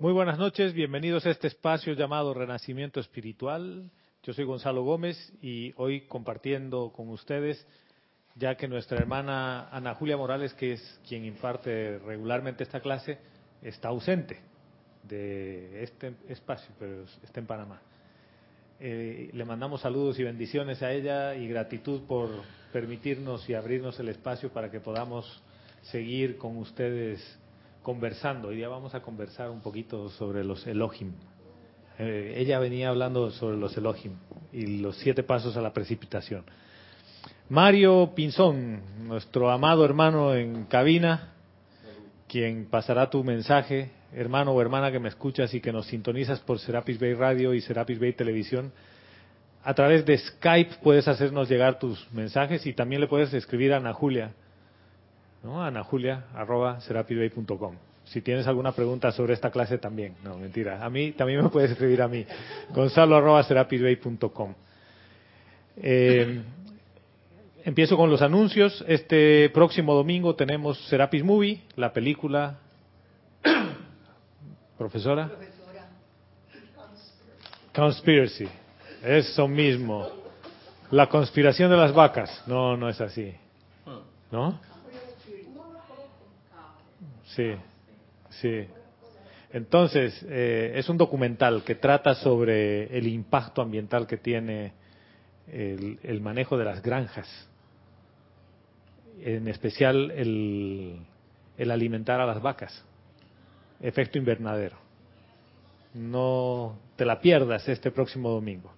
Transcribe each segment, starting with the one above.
Muy buenas noches, bienvenidos a este espacio llamado Renacimiento Espiritual. Yo soy Gonzalo Gómez y hoy compartiendo con ustedes, ya que nuestra hermana Ana Julia Morales, que es quien imparte regularmente esta clase, está ausente de este espacio, pero está en Panamá. Eh, le mandamos saludos y bendiciones a ella y gratitud por permitirnos y abrirnos el espacio para que podamos seguir con ustedes conversando. Hoy día vamos a conversar un poquito sobre los Elohim. Eh, ella venía hablando sobre los Elohim y los siete pasos a la precipitación. Mario Pinzón, nuestro amado hermano en cabina, quien pasará tu mensaje, hermano o hermana que me escuchas y que nos sintonizas por Serapis Bay Radio y Serapis Bay Televisión. A través de Skype puedes hacernos llegar tus mensajes y también le puedes escribir a Ana Julia ¿no? Julia, arroba Si tienes alguna pregunta sobre esta clase también, no, mentira. A mí también me puedes escribir a mí, gonzalo arroba eh, empiezo con los anuncios. Este próximo domingo tenemos Serapis Movie, la película. Profesora. Profesora. Conspiracy. Eso mismo. La conspiración de las vacas. No, no es así. ¿No? Sí, sí. Entonces, eh, es un documental que trata sobre el impacto ambiental que tiene el, manejo de las granjas, en especial el, el alimentar a las vacas, efecto invernadero. No te la pierdas este próximo domingo.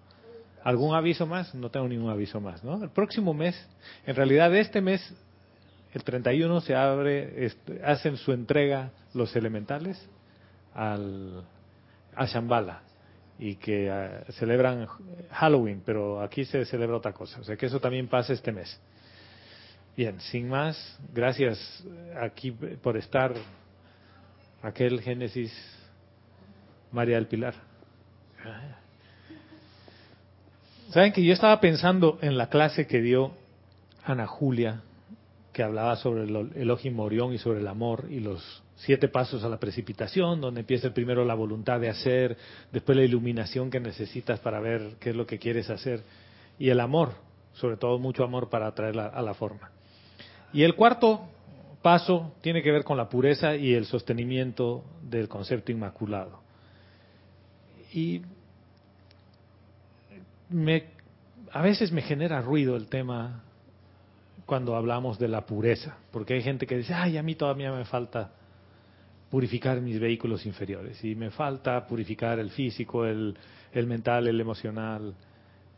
¿Algún aviso más? No tengo ningún aviso más, ¿no? El próximo mes, en realidad este mes el 31 se abre, hacen su entrega los elementales al, a Shambhala y que ah, celebran Halloween, pero aquí se celebra otra cosa. O sea que eso también pasa este mes. Bien, sin más, gracias aquí por estar. Aquel Génesis María del Pilar. Saben que yo estaba pensando en la clase que dio Ana Julia que hablaba sobre el Elohim Morión y sobre el amor y los siete pasos a la precipitación, donde empieza primero la voluntad de hacer, después la iluminación que necesitas para ver qué es lo que quieres hacer y el amor, sobre todo mucho amor para traerla a la forma. Y el cuarto paso tiene que ver con la pureza y el sostenimiento del concepto inmaculado. Y me, a veces me genera ruido el tema cuando hablamos de la pureza, porque hay gente que dice, ay, a mí todavía me falta purificar mis vehículos inferiores y me falta purificar el físico, el, el mental, el emocional,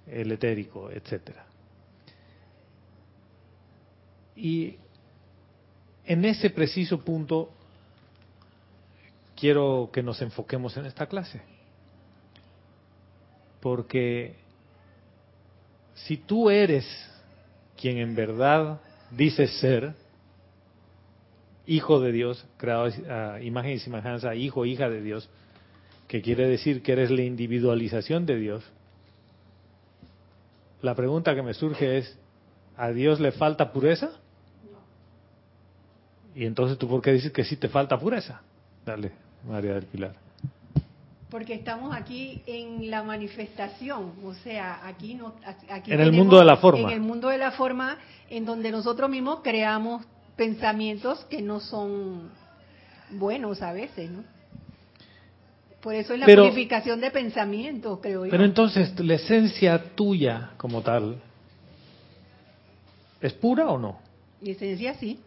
el etérico, etcétera. Y en ese preciso punto quiero que nos enfoquemos en esta clase. Porque si tú eres quien en verdad dice ser hijo de Dios, creado a imagen y semejanza, hijo, hija de Dios, que quiere decir que eres la individualización de Dios. La pregunta que me surge es, ¿a Dios le falta pureza? Y entonces tú por qué dices que sí te falta pureza? Dale, María del Pilar porque estamos aquí en la manifestación, o sea, aquí no, aquí en el mundo de la forma, en el mundo de la forma, en donde nosotros mismos creamos pensamientos que no son buenos a veces, ¿no? Por eso es la purificación de pensamientos, creo yo. Pero entonces, la esencia tuya como tal, ¿es pura o no? Mi esencia sí,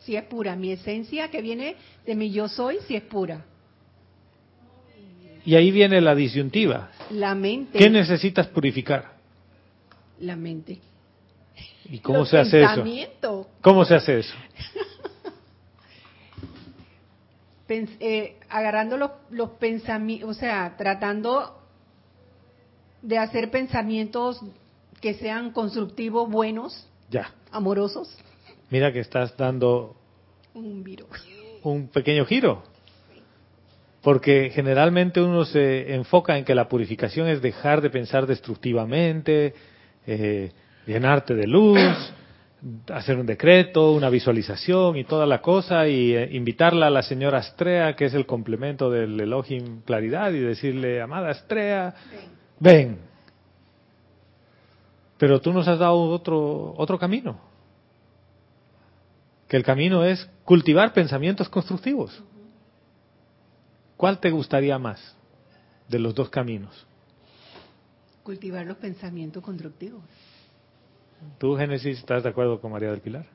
sí es pura. Mi esencia que viene de mi yo soy, sí es pura. Y ahí viene la disyuntiva. La mente. ¿Qué necesitas purificar? La mente. ¿Y cómo se hace eso? ¿Cómo se hace eso? eh, agarrando los, los pensamientos, o sea, tratando de hacer pensamientos que sean constructivos, buenos, ya. amorosos. Mira que estás dando un, un pequeño giro. Porque generalmente uno se enfoca en que la purificación es dejar de pensar destructivamente, eh, llenarte de luz, hacer un decreto, una visualización y toda la cosa y eh, invitarla a la señora Astrea, que es el complemento del Elohim Claridad, y decirle, amada Astrea, ven. Pero tú nos has dado otro, otro camino. Que el camino es cultivar pensamientos constructivos. ¿Cuál te gustaría más de los dos caminos? Cultivar los pensamientos constructivos. ¿Tú, Génesis, estás de acuerdo con María del Pilar?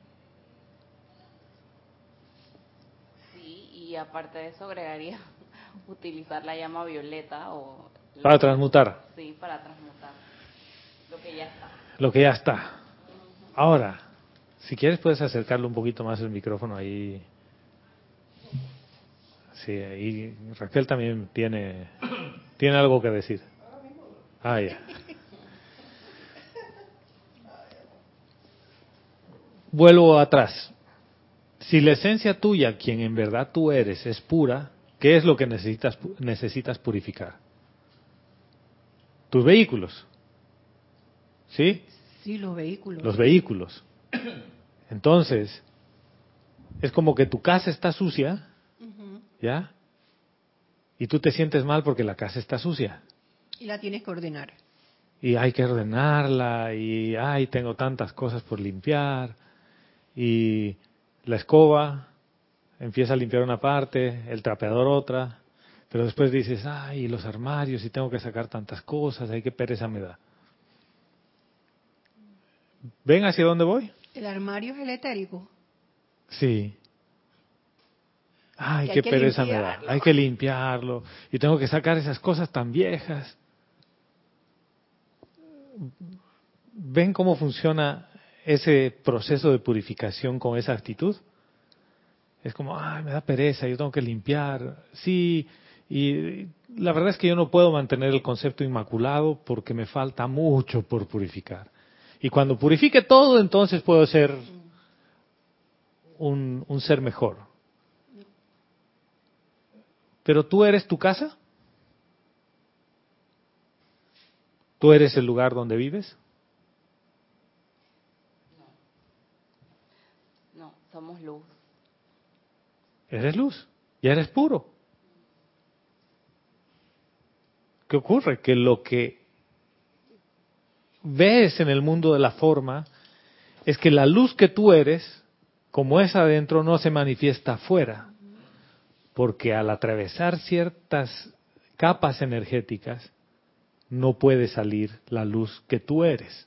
Sí, y aparte de eso agregaría utilizar la llama violeta o... Para transmutar. Sí, para transmutar. Lo que ya está. Lo que ya está. Ahora, si quieres puedes acercarle un poquito más el micrófono ahí. Sí, y Raquel también tiene, tiene algo que decir. Ah, ya. vuelvo atrás. Si la esencia tuya, quien en verdad tú eres, es pura, ¿qué es lo que necesitas, necesitas purificar? Tus vehículos. ¿Sí? Sí, los vehículos. Los vehículos. Entonces, es como que tu casa está sucia, ¿ya? Y tú te sientes mal porque la casa está sucia. Y la tienes que ordenar. Y hay que ordenarla, y ay, tengo tantas cosas por limpiar y la escoba empieza a limpiar una parte, el trapeador otra, pero después dices, ay, los armarios y tengo que sacar tantas cosas, hay que pereza me da. ¿Ven hacia dónde voy? El armario es el etérico. Sí. Ay, qué pereza me da. Hay que limpiarlo. Y tengo que sacar esas cosas tan viejas. ¿Ven cómo funciona ese proceso de purificación con esa actitud. Es como, ay, me da pereza, yo tengo que limpiar. Sí, y la verdad es que yo no puedo mantener el concepto inmaculado porque me falta mucho por purificar. Y cuando purifique todo, entonces puedo ser un, un ser mejor. Pero tú eres tu casa. ¿Tú eres el lugar donde vives? somos luz. Eres luz, ya eres puro. ¿Qué ocurre? Que lo que ves en el mundo de la forma es que la luz que tú eres, como es adentro, no se manifiesta afuera. Porque al atravesar ciertas capas energéticas, no puede salir la luz que tú eres.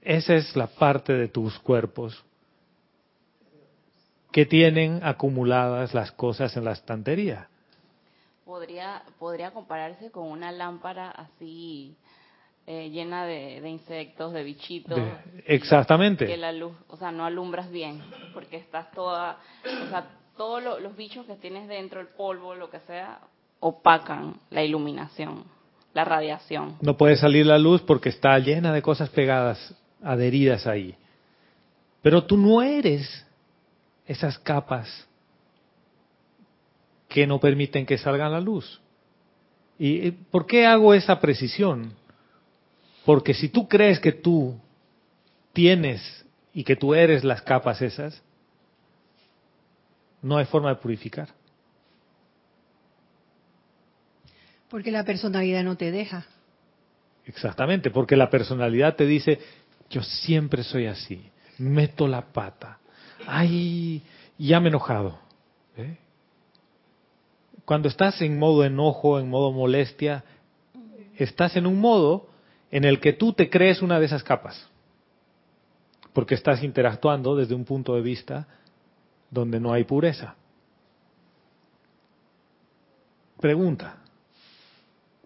Esa es la parte de tus cuerpos que tienen acumuladas las cosas en la estantería. Podría, compararse con una lámpara así eh, llena de, insectos, de bichitos. exactamente. Que la luz, o sea, no alumbras bien, porque estás toda, o sea, todos los bichos que tienes dentro, el polvo, lo que sea, opacan la iluminación, la radiación. No puede salir la luz porque está llena de cosas pegadas adheridas ahí. Pero tú no eres esas capas que no permiten que salga la luz. ¿Y por qué hago esa precisión? Porque si tú crees que tú tienes y que tú eres las capas esas, no hay forma de purificar. Porque la personalidad no te deja. Exactamente, porque la personalidad te dice, yo siempre soy así. Meto la pata. Ay, ya me he enojado. ¿eh? Cuando estás en modo enojo, en modo molestia, estás en un modo en el que tú te crees una de esas capas. Porque estás interactuando desde un punto de vista donde no hay pureza. Pregunta,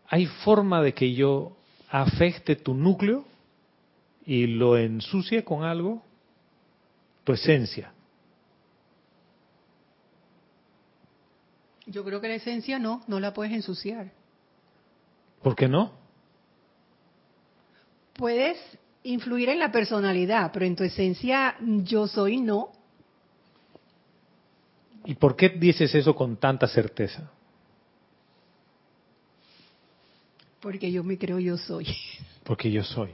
¿hay forma de que yo afecte tu núcleo? y lo ensucie con algo, tu esencia. Yo creo que la esencia no, no la puedes ensuciar. ¿Por qué no? Puedes influir en la personalidad, pero en tu esencia yo soy no. ¿Y por qué dices eso con tanta certeza? Porque yo me creo yo soy. Porque yo soy.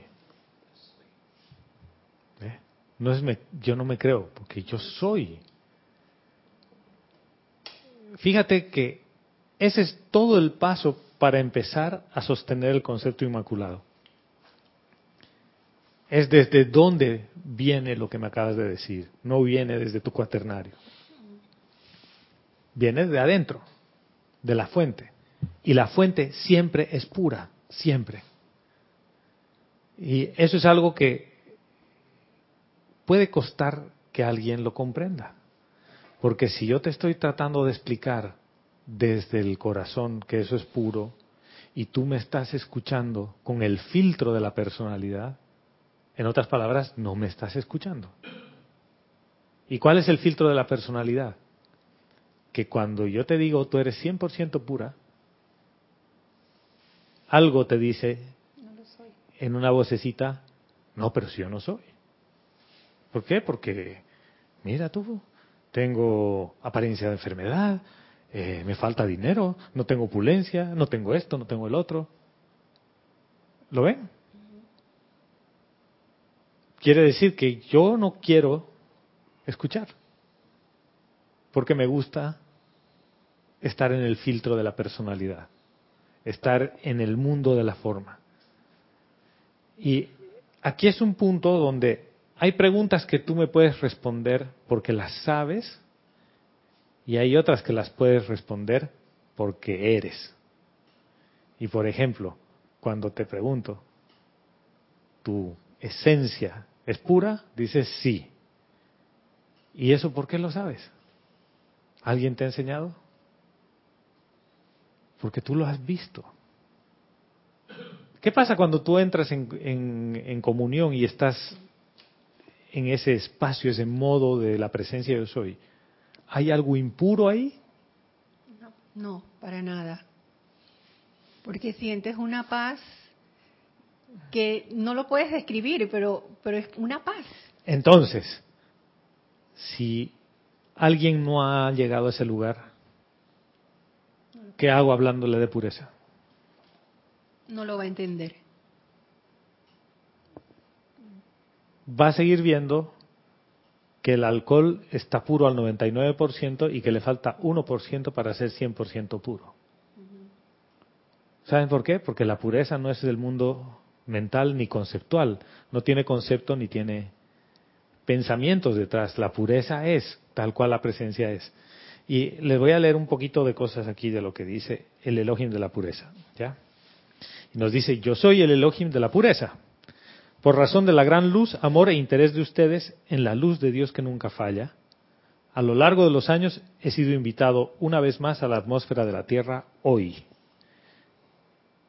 no es me, yo no me creo, porque yo soy. Fíjate que ese es todo el paso para empezar a sostener el concepto inmaculado. Es desde dónde viene lo que me acabas de decir, no viene desde tu cuaternario. Viene de adentro, de la fuente. Y la fuente siempre es pura, siempre. Y eso es algo que puede costar que alguien lo comprenda. Porque si yo te estoy tratando de explicar desde el corazón que eso es puro y tú me estás escuchando con el filtro de la personalidad, en otras palabras, no me estás escuchando. ¿Y cuál es el filtro de la personalidad? Que cuando yo te digo tú eres 100% pura, algo te dice en una vocecita, no, pero si yo no soy. ¿Por qué? Porque, mira tú, tengo apariencia de enfermedad, eh, me falta dinero, no tengo opulencia, no tengo esto, no tengo el otro. ¿Lo ven? Quiere decir que yo no quiero escuchar, porque me gusta estar en el filtro de la personalidad, estar en el mundo de la forma. Y aquí es un punto donde hay preguntas que tú me puedes responder porque las sabes y hay otras que las puedes responder porque eres. Y por ejemplo, cuando te pregunto, ¿tu esencia es pura? Dices sí. ¿Y eso por qué lo sabes? ¿Alguien te ha enseñado? Porque tú lo has visto. ¿Qué pasa cuando tú entras en, en comunión y estás en ese espacio, ese modo de la presencia de yo soy, ¿hay algo impuro ahí? No, no, para nada. Porque sientes una paz que no lo puedes describir, pero, pero es una paz. Entonces, si alguien no ha llegado a ese lugar, ¿qué hago hablándole de pureza? No lo va a entender. va a seguir viendo que el alcohol está puro al 99% y que le falta 1% para ser 100% puro. ¿Saben por qué? Porque la pureza no es del mundo mental ni conceptual, no tiene concepto ni tiene pensamientos detrás. La pureza es tal cual la presencia es. Y les voy a leer un poquito de cosas aquí de lo que dice el Elohim de la pureza. ¿ya? Y nos dice, yo soy el Elohim de la pureza por razón de la gran luz, amor e interés de ustedes en la luz de Dios que nunca falla, a lo largo de los años he sido invitado una vez más a la atmósfera de la Tierra hoy.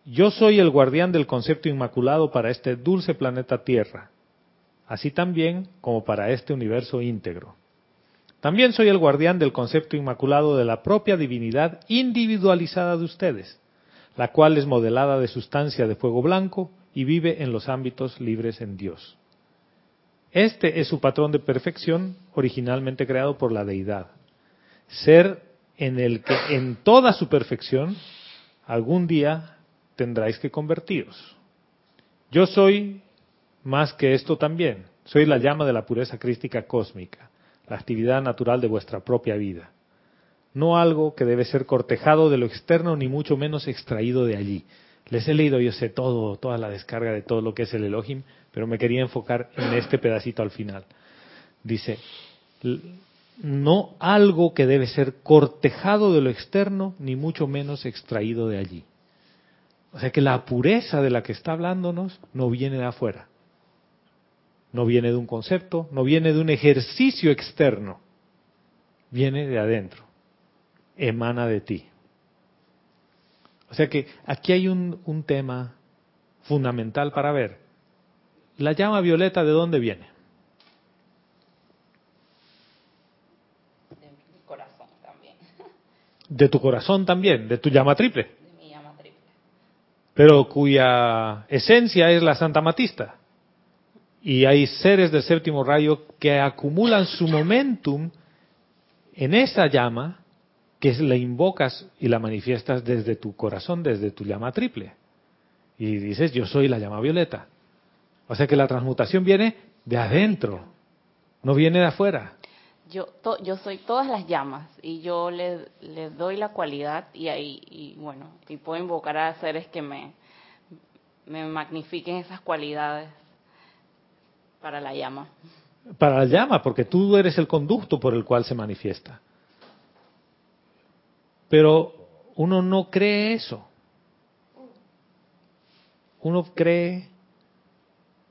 Yo soy el guardián del concepto inmaculado para este dulce planeta Tierra, así también como para este universo íntegro. También soy el guardián del concepto inmaculado de la propia divinidad individualizada de ustedes, la cual es modelada de sustancia de fuego blanco y vive en los ámbitos libres en Dios. Este es su patrón de perfección originalmente creado por la deidad. Ser en el que en toda su perfección algún día tendráis que convertiros. Yo soy más que esto también. Soy la llama de la pureza crística cósmica, la actividad natural de vuestra propia vida. No algo que debe ser cortejado de lo externo ni mucho menos extraído de allí. Les he leído, yo sé todo, toda la descarga de todo lo que es el Elohim, pero me quería enfocar en este pedacito al final. Dice, no algo que debe ser cortejado de lo externo, ni mucho menos extraído de allí. O sea que la pureza de la que está hablándonos no viene de afuera, no viene de un concepto, no viene de un ejercicio externo, viene de adentro, emana de ti. O sea que aquí hay un, tema fundamental para ver. La llama violeta, ¿de dónde viene? De mi corazón también. De tu corazón también, de tu llama triple. De mi llama triple. Pero cuya esencia es la Santa Matista. Y hay seres del séptimo rayo que acumulan su momentum en esa llama que la invocas y la manifiestas desde tu corazón, desde tu llama triple. Y dices, yo soy la llama violeta. O sea que la transmutación viene de adentro, no viene de afuera. Yo, yo soy todas las llamas y yo le, doy la cualidad y ahí, y bueno, y puedo invocar a seres que me, me magnifiquen esas cualidades para la llama. Para la llama, porque tú eres el conducto por el cual se manifiesta. Pero uno no cree eso. Uno cree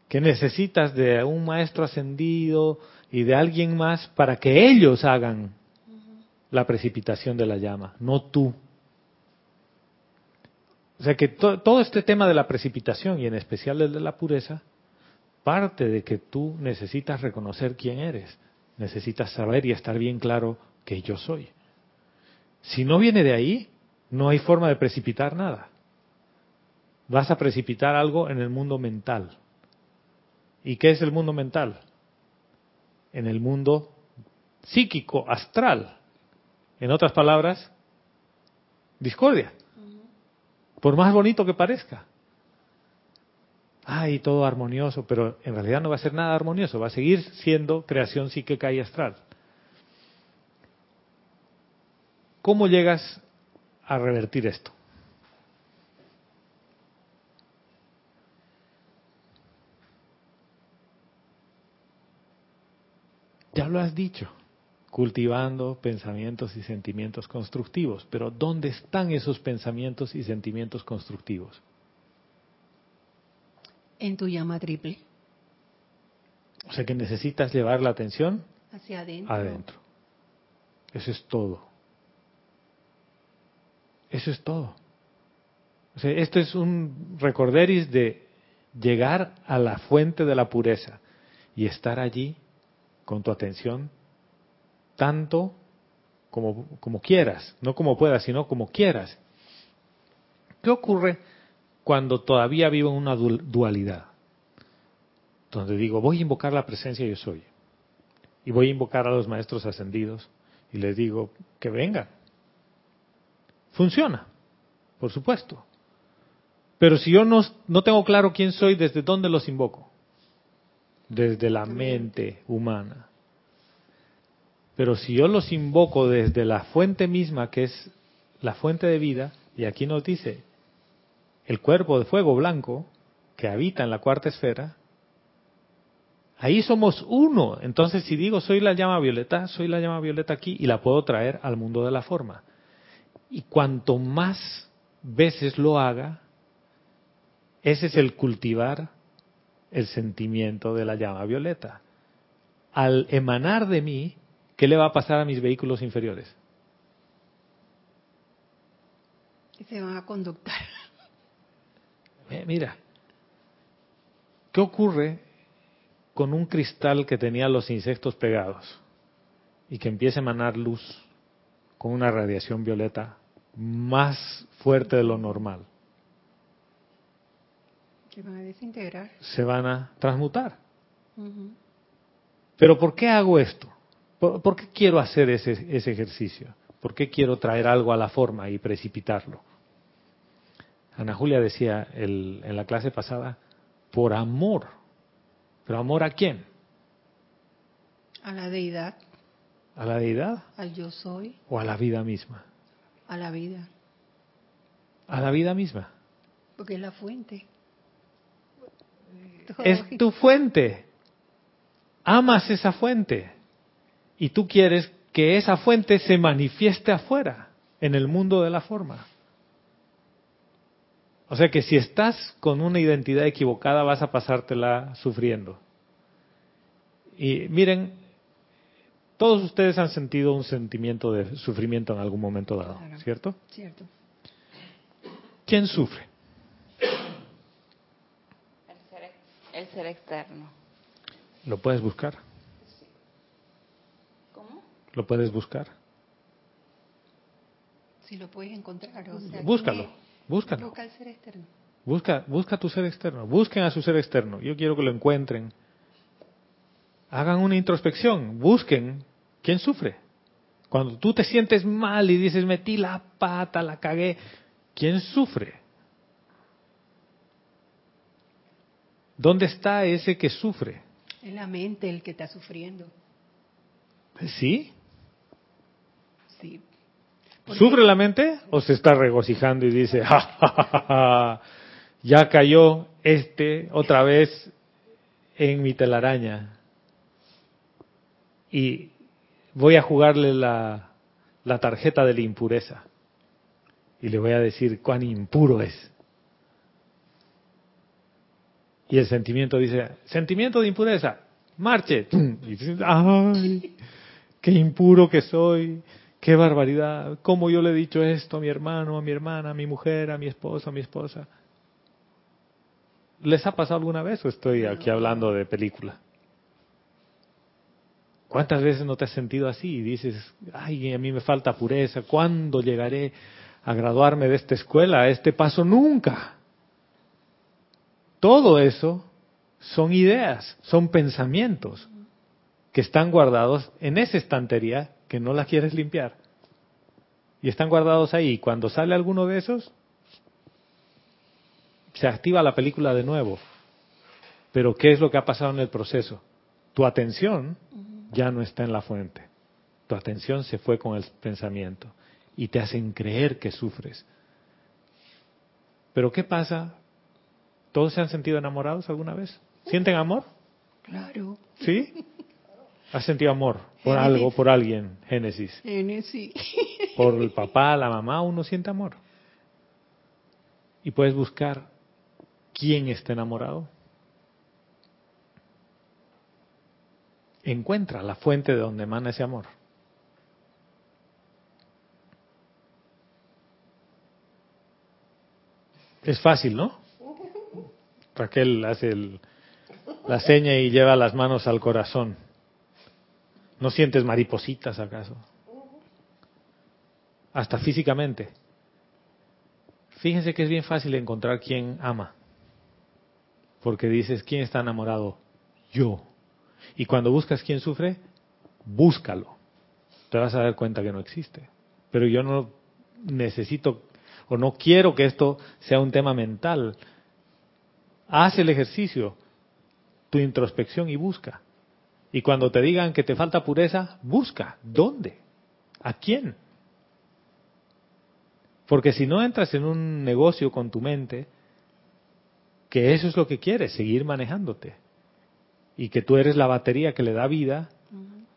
que necesitas de un maestro ascendido y de alguien más para que ellos hagan la precipitación de la llama, no tú. O sea que todo este tema de la precipitación y en especial el de la pureza parte de que tú necesitas reconocer quién eres, necesitas saber y estar bien claro que yo soy. Si no viene de ahí, no hay forma de precipitar nada. Vas a precipitar algo en el mundo mental. ¿Y qué es el mundo mental? En el mundo psíquico, astral. En otras palabras, discordia. Por más bonito que parezca. Ay, todo armonioso, pero en realidad no va a ser nada armonioso, va a seguir siendo creación psíquica y astral. ¿Cómo llegas a revertir esto? Ya lo has dicho, cultivando pensamientos y sentimientos constructivos, pero ¿dónde están esos pensamientos y sentimientos constructivos? En tu llama triple. O sea que necesitas llevar la atención hacia adentro. adentro. Eso es todo. Eso es todo. O sea, esto es un recorderis de llegar a la fuente de la pureza y estar allí con tu atención tanto como, como quieras, no como puedas, sino como quieras. ¿Qué ocurre cuando todavía vivo en una dualidad? Donde digo, voy a invocar la presencia yo soy. Y voy a invocar a los maestros ascendidos y les digo que vengan. Funciona, por supuesto. Pero si yo no, no tengo claro quién soy, ¿desde dónde los invoco? Desde la mente humana. Pero si yo los invoco desde la fuente misma, que es la fuente de vida, y aquí nos dice el cuerpo de fuego blanco que habita en la cuarta esfera, ahí somos uno. Entonces, si digo soy la llama violeta, soy la llama violeta aquí y la puedo traer al mundo de la forma. Y cuanto más veces lo haga, ese es el cultivar el sentimiento de la llama violeta. Al emanar de mí, ¿qué le va a pasar a mis vehículos inferiores? Se van a conductar. Eh, mira, ¿qué ocurre con un cristal que tenía los insectos pegados y que empieza a emanar luz con una radiación violeta más fuerte de lo normal? Se van a desintegrar. Se van a transmutar. Pero ¿por qué hago esto? ¿Por, qué quiero hacer ese, ese ejercicio? ¿Por qué quiero traer algo a la forma y precipitarlo? Ana Julia decía en la clase pasada, por amor. ¿Pero amor a quién? A la deidad. ¿A la deidad? Al yo soy. ¿O a la vida misma? A la vida. A la vida misma. Porque es la fuente. Es tu fuente. Amas esa fuente. Y tú quieres que esa fuente se manifieste afuera, en el mundo de la forma. O sea que si estás con una identidad equivocada vas a pasártela sufriendo. Y miren, todos ustedes han sentido un sentimiento de sufrimiento en algún momento dado, ¿cierto? Cierto. ¿Quién sufre? El ser externo. ¿Lo puedes buscar? ¿Cómo? ¿Lo puedes buscar? Si lo puedes encontrar. Búscalo, búscalo. Busca el ser externo. Busca, busca tu ser externo. Busquen a su ser externo. Yo quiero que lo encuentren. Hagan una introspección. Busquen quién sufre. Cuando tú te sientes mal y dices, metí la pata, la cagué, ¿quién sufre? ¿Dónde está ese que sufre? Es la mente el que está sufriendo. ¿Sí? Sí. ¿Sufre la mente o se está regocijando y dice, ja, ya cayó este otra vez en mi telaraña? Y voy a jugarle la, la tarjeta de la impureza. Y le voy a decir cuán impuro es. Y el sentimiento dice, sentimiento de impureza, marche. Y dice, ay, qué impuro que soy, qué barbaridad, cómo yo le he dicho esto a mi hermano, a mi hermana, a mi mujer, a mi esposo, a mi esposa. ¿Les ha pasado alguna vez o estoy aquí hablando de película? ¿Cuántas veces no te has sentido así y dices, ay, a mí me falta pureza, ¿cuándo llegaré a graduarme de esta escuela? A este paso nunca. Todo eso son ideas, son pensamientos que están guardados en esa estantería que no la quieres limpiar. Y están guardados ahí. Cuando sale alguno de esos, se activa la película de nuevo. Pero ¿qué es lo que ha pasado en el proceso? Tu atención ya no está en la fuente. Tu atención se fue con el pensamiento y te hacen creer que sufres. Pero ¿qué pasa? ¿Todos se han sentido enamorados alguna vez? ¿Sienten amor? Claro. ¿Sí? ¿Has sentido amor por algo, por alguien? Génesis. Génesis. Por el papá, la mamá, uno siente amor. Y puedes buscar quién está enamorado. Encuentra la fuente de donde emana ese amor. Es fácil, ¿no? Raquel hace la seña y lleva las manos al corazón. ¿No sientes maripositas acaso? Hasta físicamente. Fíjense que es bien fácil encontrar quién ama. Porque dices, ¿quién está enamorado? Yo. Y cuando buscas quién sufre, búscalo. Te vas a dar cuenta que no existe. Pero yo no necesito o no quiero que esto sea un tema mental. Haz el ejercicio, tu introspección y busca. Y cuando te digan que te falta pureza, busca. ¿Dónde? ¿A quién? Porque si no entras en un negocio con tu mente, que eso es lo que quieres, seguir manejándote. Y que tú eres la batería que le da vida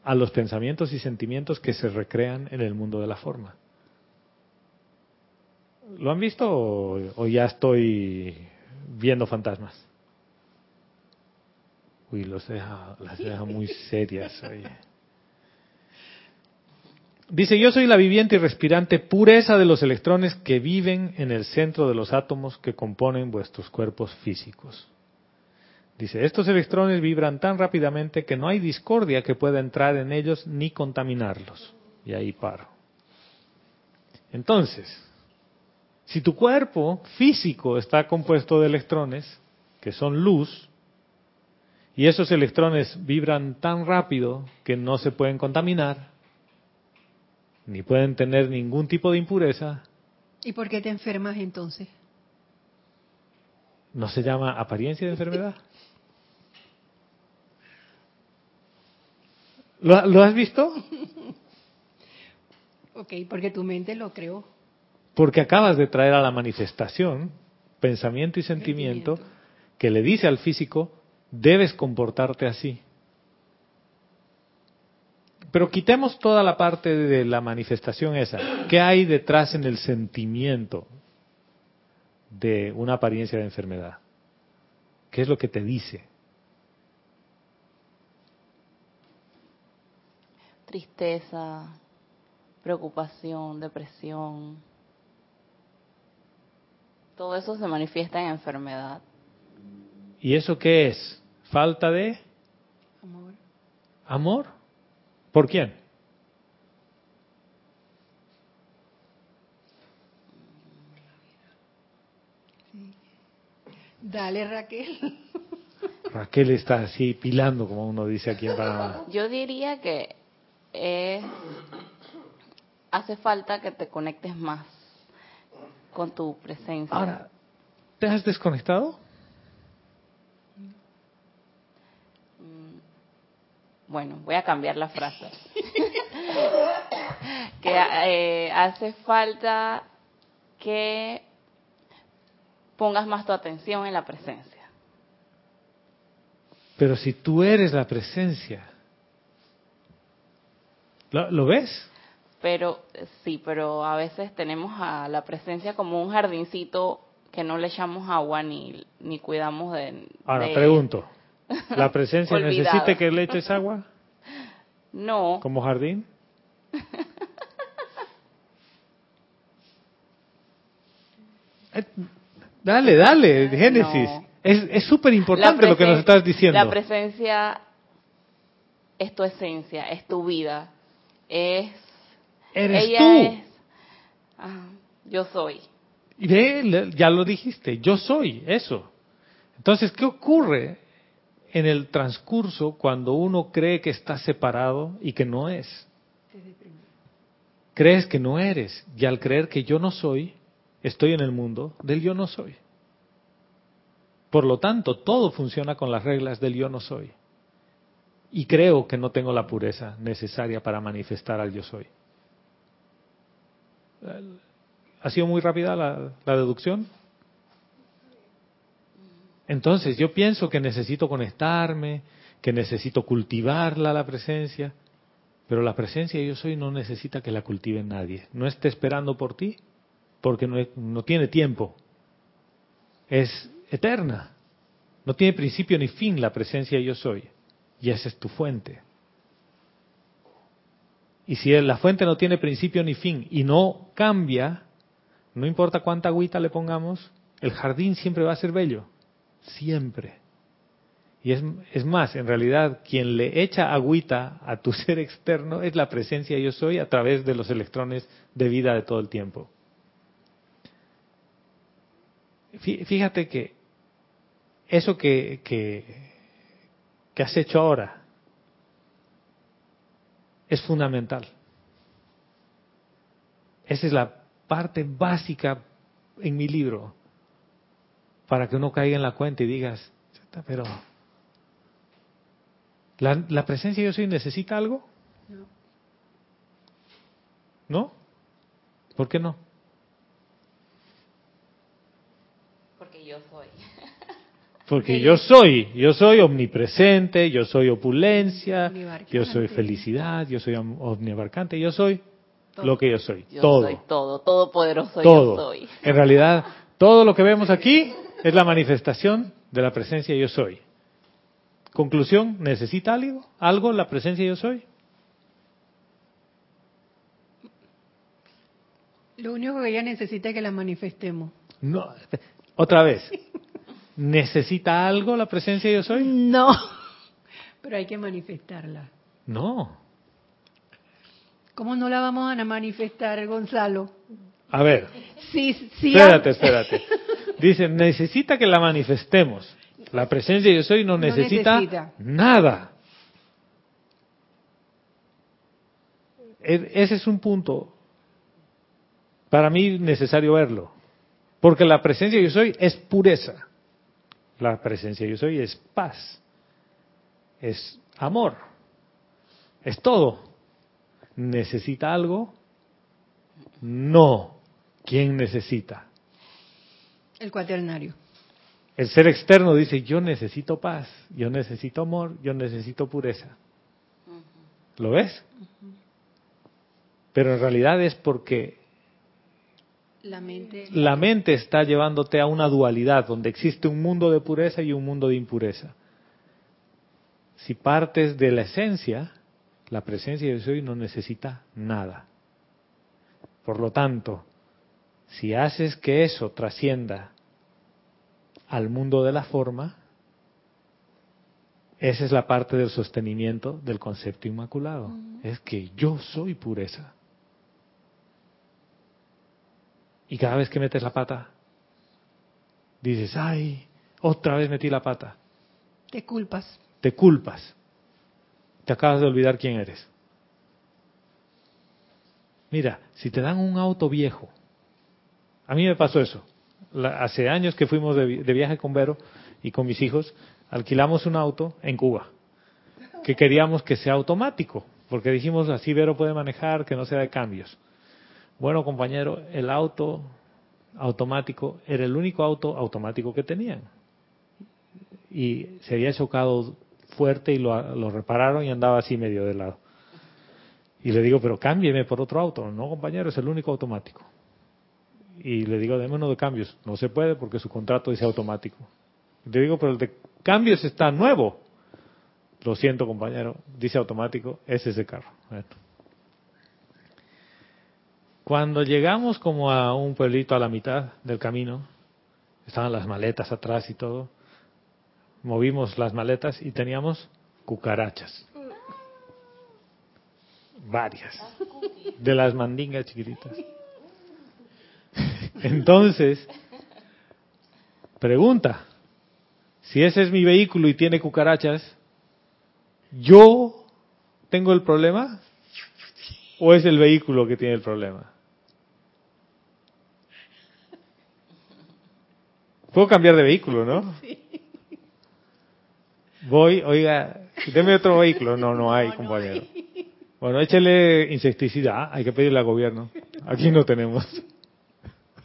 a los pensamientos y sentimientos que se recrean en el mundo de la forma. ¿Lo han visto o, ya estoy viendo fantasmas? Uy, los deja, las deja muy serias. Dice, yo soy la viviente y respirante pureza de los electrones que viven en el centro de los átomos que componen vuestros cuerpos físicos. Dice, estos electrones vibran tan rápidamente que no hay discordia que pueda entrar en ellos ni contaminarlos. Y ahí paro. Entonces, si tu cuerpo físico está compuesto de electrones, que son luz, y esos electrones vibran tan rápido que no se pueden contaminar, ni pueden tener ningún tipo de impureza. ¿Y por qué te enfermas entonces? ¿No se llama apariencia de enfermedad? ¿Lo, has visto? ok, porque tu mente lo creó. Porque acabas de traer a la manifestación pensamiento y sentimiento. que le dice al físico, debes comportarte así. Pero quitemos toda la parte de la manifestación esa. ¿Qué hay detrás en el sentimiento de una apariencia de enfermedad? ¿Qué es lo que te dice? Tristeza, preocupación, depresión. Todo eso se manifiesta en enfermedad. ¿Y eso qué es? Falta de amor. ¿Amor? ¿Por quién? Dale, Raquel. Raquel está así pilando, como uno dice aquí en Panamá. Yo diría que hace falta que te conectes más con tu presencia. Ahora, ¿te has desconectado? bueno, voy a cambiar la frase. que eh, hace falta que pongas más tu atención en la presencia. Pero si tú eres la presencia, ¿lo, ves? Pero sí, pero a veces tenemos a la presencia como un jardincito que no le echamos agua ni, ni cuidamos de... Ahora pregunto, ¿la presencia necesita que le eches agua? No. ¿Como jardín? Eh, dale, dale, Génesis. Es súper importante lo que nos estás diciendo. La presencia es tu esencia, es tu vida. Es. Eres tú. Ah, yo soy. ya lo dijiste, yo soy eso. Entonces, ¿qué ocurre en el transcurso cuando uno cree que está separado y que no es? Crees que no eres y al creer que yo no soy, estoy en el mundo del yo no soy. Por lo tanto, todo funciona con las reglas del yo no soy. Y creo que no tengo la pureza necesaria para manifestar al yo soy. ¿Ha sido muy rápida la, deducción? Entonces, yo pienso que necesito conectarme, que necesito cultivarla, la presencia, pero la presencia yo soy no necesita que la cultive nadie. No esté esperando por ti, porque no, no tiene tiempo. Es eterna. No tiene principio ni fin la presencia yo soy. Y esa es tu fuente. Y si la fuente no tiene principio ni fin y no cambia, no importa cuánta agüita le pongamos, el jardín siempre va a ser bello. Siempre. Y es, más, en realidad, quien le echa agüita a tu ser externo es la presencia yo soy a través de los electrones de vida de todo el tiempo. Fíjate que eso que, que, has hecho ahora es fundamental. Esa es la parte básica en mi libro para que uno caiga en la cuenta y digas, pero ¿la, la presencia de yo soy necesita algo? No. ¿No? ¿Por qué no? Porque yo soy, yo soy omnipresente, yo soy opulencia, yo soy felicidad, yo soy omniabarcante, yo soy lo que yo soy. Yo todo. soy todo, todopoderoso todo. yo soy. En realidad, todo lo que vemos aquí es la manifestación de la presencia yo soy. Conclusión, ¿necesita algo? ¿Algo la presencia yo soy? Lo único que ella necesita es que la manifestemos. No, otra vez. ¿Necesita algo la presencia de yo soy? No, pero hay que manifestarla. No. ¿Cómo no la vamos a manifestar, Gonzalo? A ver. Sí, sí. Espérate, espérate. Dice, necesita que la manifestemos. La presencia de yo soy no necesita, nada. E, ese es un punto para mí necesario verlo. Porque la presencia de yo soy es pureza. La presencia yo soy es paz, es amor, es todo. ¿Necesita algo? No. ¿Quién necesita? El cuaternario. El ser externo dice, yo necesito paz, yo necesito amor, yo necesito pureza. ¿Lo ves? Pero en realidad es porque la mente... la mente está llevándote a una dualidad donde existe un mundo de pureza y un mundo de impureza. Si partes de la esencia, la presencia de soy no necesita nada. Por lo tanto, si haces que eso trascienda al mundo de la forma, esa es la parte del sostenimiento del concepto inmaculado. Es que yo soy pureza. Y cada vez que metes la pata, dices, ay, otra vez metí la pata. Te culpas. Te culpas. Te acabas de olvidar quién eres. Mira, si te dan un auto viejo, a mí me pasó eso. hace años que fuimos de, viaje con Vero y con mis hijos, alquilamos un auto en Cuba, que queríamos que sea automático, porque dijimos así Vero puede manejar, que no sea de cambios. Bueno, compañero, el auto automático era el único auto automático que tenían. Y se había chocado fuerte y lo, lo repararon y andaba así medio de lado. Y le digo, pero cámbieme por otro auto. No, compañero, es el único automático. Y le digo, déme uno de cambios. No se puede porque su contrato dice automático. Le digo, pero el de cambios está nuevo. Lo siento, compañero, dice automático, es ese carro. Cuando llegamos como a un pueblito a la mitad del camino, estaban las maletas atrás y todo, movimos las maletas y teníamos cucarachas. Varias. De las mandingas chiquititas. Entonces, pregunta, si ese es mi vehículo y tiene cucarachas, ¿yo tengo el problema? ¿O es el vehículo que tiene el problema? Puedo cambiar de vehículo, ¿no? Voy, oiga, deme otro vehículo. No, no hay, compañero. Bueno, échale insecticida. hay que pedirle al gobierno. Aquí no tenemos.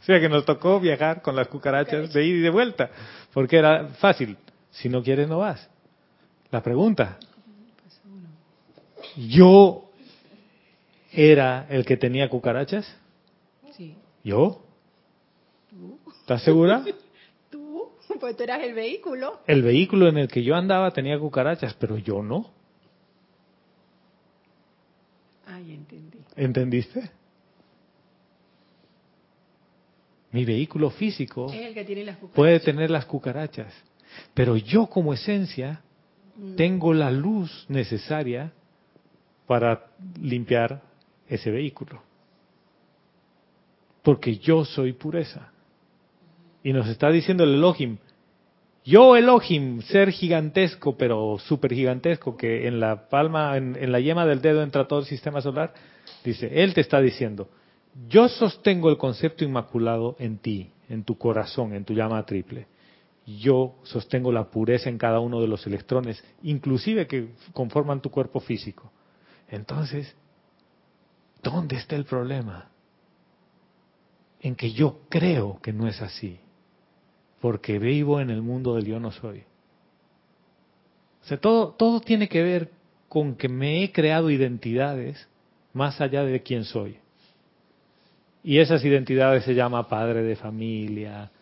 O sea que nos tocó viajar con las cucarachas de ida y de vuelta, porque era fácil. Si no quieres, no vas. La pregunta. ¿Yo era el que tenía cucarachas? Sí. ¿Yo? ¿Estás segura? Pues tú eras el vehículo. El vehículo en el que yo andaba tenía cucarachas, pero yo no. Ay, entendí. ¿Entendiste? Mi vehículo físico Es el que tiene las cucarachas. puede tener las cucarachas, pero yo como esencia Mm. tengo la luz necesaria para limpiar ese vehículo. Porque yo soy pureza. Y nos está diciendo el Elohim, yo Elohim, ser gigantesco, pero súper gigantesco, que en la palma, en, en la yema del dedo entra todo el sistema solar, dice, Él te está diciendo, yo sostengo el concepto inmaculado en ti, en tu corazón, en tu llama triple. Yo sostengo la pureza en cada uno de los electrones, inclusive que conforman tu cuerpo físico. Entonces, ¿dónde está el problema? En que yo creo que no es así, porque vivo en el mundo del yo no soy. O sea, todo, todo tiene que ver con que me he creado identidades más allá de quién soy. Y esas identidades se llama padre de familia,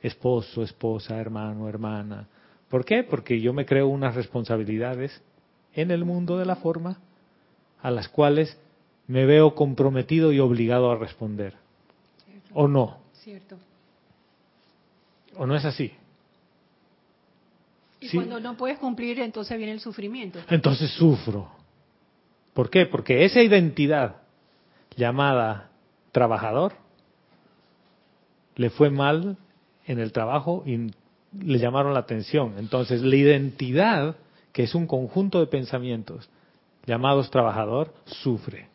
esposo, esposa, hermano, hermana. ¿Por qué? Porque yo me creo unas responsabilidades en el mundo de la forma a las cuales me veo comprometido y obligado a responder. ¿O no? Cierto. ¿O no es así? Y Sí. cuando no puedes cumplir, entonces viene el sufrimiento. Entonces sufro. ¿Por qué? Porque esa identidad llamada trabajador le fue mal en el trabajo y le llamaron la atención. Entonces la identidad, que es un conjunto de pensamientos llamados trabajador, sufre.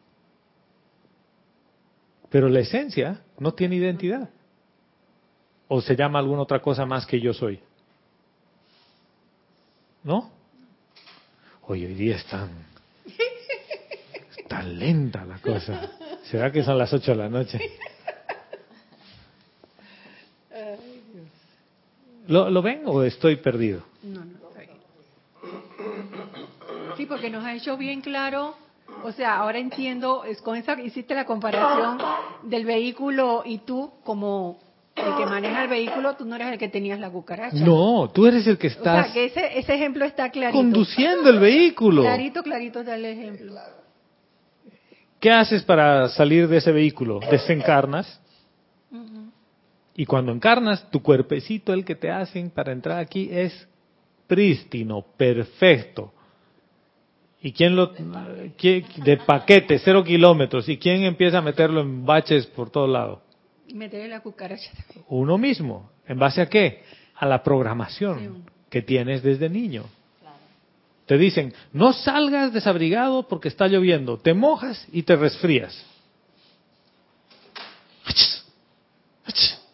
Pero la esencia no tiene identidad. O se llama alguna otra cosa más que yo soy. ¿No? Oye, hoy día es tan, tan lenta la cosa. ¿Será que son las 8 de la noche? ¿Lo, ¿Lo ven o estoy perdido? No, no, está bien. Sí, porque nos ha hecho bien claro, o sea, ahora entiendo, es con esa hiciste la comparación del vehículo y tú como el que maneja el vehículo, tú no eres el que tenías la cucaracha. No, tú eres el que O estás sea, que ese, ese ejemplo está clarito. conduciendo el vehículo. Clarito, clarito está el ejemplo. ¿Qué haces para salir de ese vehículo? Desencarnas. Y cuando encarnas, tu cuerpecito, el que te hacen para entrar aquí, es prístino, perfecto. ¿Y quién lo.? de paquete, cero kilómetros. ¿Y quién empieza a meterlo en baches por todo lado? Y meterle la cucaracha también. Uno mismo. ¿En base a qué? A la Sí. programación que tienes desde niño. Te dicen, no salgas desabrigado porque está lloviendo. Te mojas y te resfrías.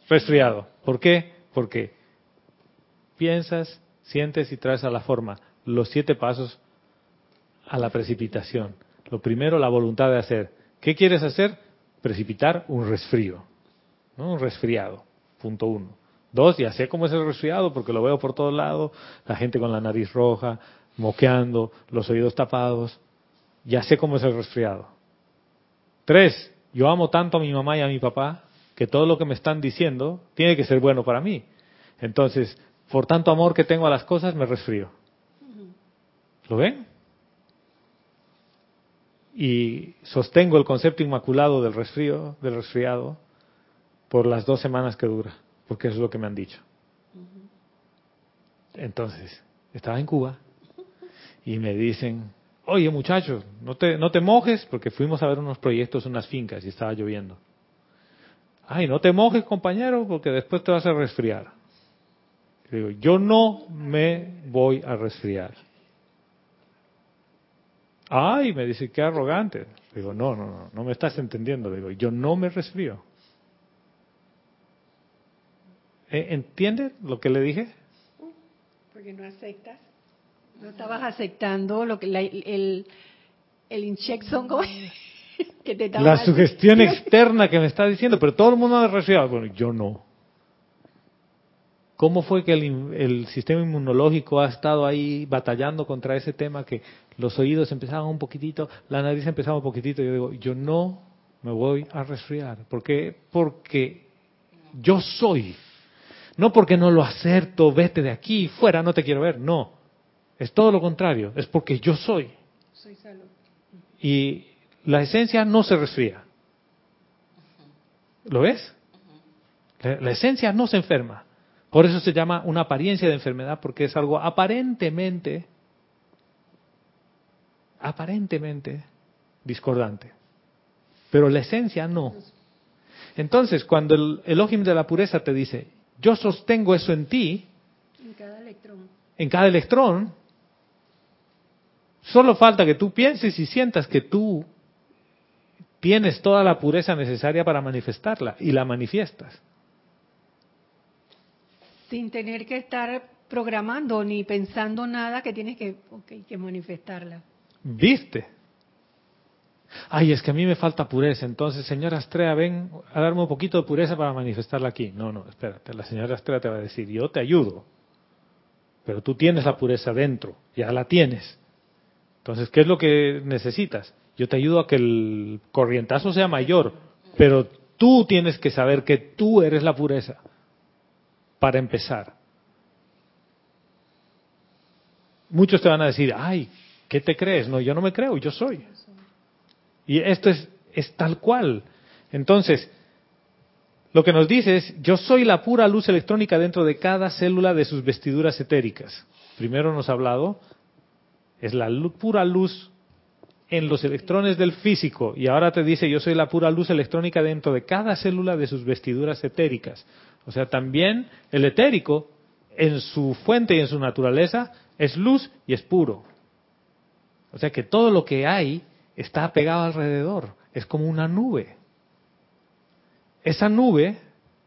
Resfriado. ¿Por qué? Porque piensas, sientes y traes a la forma los siete pasos a la precipitación. Lo primero, la voluntad de hacer. ¿Qué quieres hacer? Precipitar un resfrío, ¿no? Un resfriado. Punto uno. Dos, ya sé cómo es el resfriado porque lo veo por todos lados, la gente con la nariz roja, moqueando, los oídos tapados. Ya sé cómo es el resfriado. Tres, yo amo tanto a mi mamá y a mi papá que todo lo que me están diciendo tiene que ser bueno para mí. Entonces, por tanto amor que tengo a las cosas, me resfrío. ¿Lo ven? Y sostengo el concepto inmaculado del resfrío, del resfriado, por las dos semanas que dura, porque eso es lo que me han dicho. Entonces, estaba en Cuba y me dicen, oye muchachos, no te, no te mojes, porque fuimos a ver unos proyectos, unas fincas y estaba lloviendo. Ay, no te mojes compañero, porque después te vas a resfriar. digo, yo no me voy a resfriar. Ay, me dice, qué arrogante. Digo, no, no, no, no me estás entendiendo. Digo, yo no me resfrío. ¿E-, ¿Entiendes lo que le dije? Porque no aceptas. No estabas aceptando lo que el, el injection que te La sugestión externa que me está diciendo, pero todo el mundo ha resfriado. Bueno, yo no. ¿Cómo fue que el, sistema inmunológico ha estado ahí batallando contra ese tema que los oídos empezaban un poquitito, la nariz empezaba un poquitito? Yo digo, yo no me voy a resfriar. ¿Por qué? Porque yo soy. No porque no lo acerto, vete de aquí, fuera, no te quiero ver. No. Es todo lo contrario. Es porque yo soy. Soy salud. Y la esencia no se resfría. ¿Lo ves? La esencia no se enferma. Por eso se llama una apariencia de enfermedad, porque es algo aparentemente, aparentemente discordante. Pero la esencia no. Entonces, cuando el Elohim de la pureza te dice, yo sostengo eso en ti, en cada electrón, en cada electrón solo falta que tú pienses y sientas que tú tienes toda la pureza necesaria para manifestarla y la manifiestas sin tener que estar programando ni pensando nada que tienes que, que manifestarla. ¿Viste? Ay, es que a mí me falta pureza. Entonces, señora Astrea, ven a darme un poquito de pureza para manifestarla aquí. No, no, espérate. La señora Astrea te va a decir, yo te ayudo. Pero tú tienes la pureza dentro, ya la tienes. Entonces, ¿qué es lo que necesitas? Yo te ayudo a que el corrientazo sea mayor, pero tú tienes que saber que tú eres la pureza para empezar. Muchos te van a decir, ay, ¿qué te crees? No, yo no me creo, yo soy. Y esto es, es tal cual. Entonces, lo que nos dice es, yo soy la pura luz electrónica dentro de cada célula de sus vestiduras etéricas. Primero nos ha hablado, es la pura luz en los electrones del físico y ahora te dice yo soy la pura luz electrónica dentro de cada célula de sus vestiduras etéricas. O sea, también el etérico, en su fuente y en su naturaleza, es luz y es puro. O sea que todo lo que hay está pegado alrededor, es como una nube. Esa nube,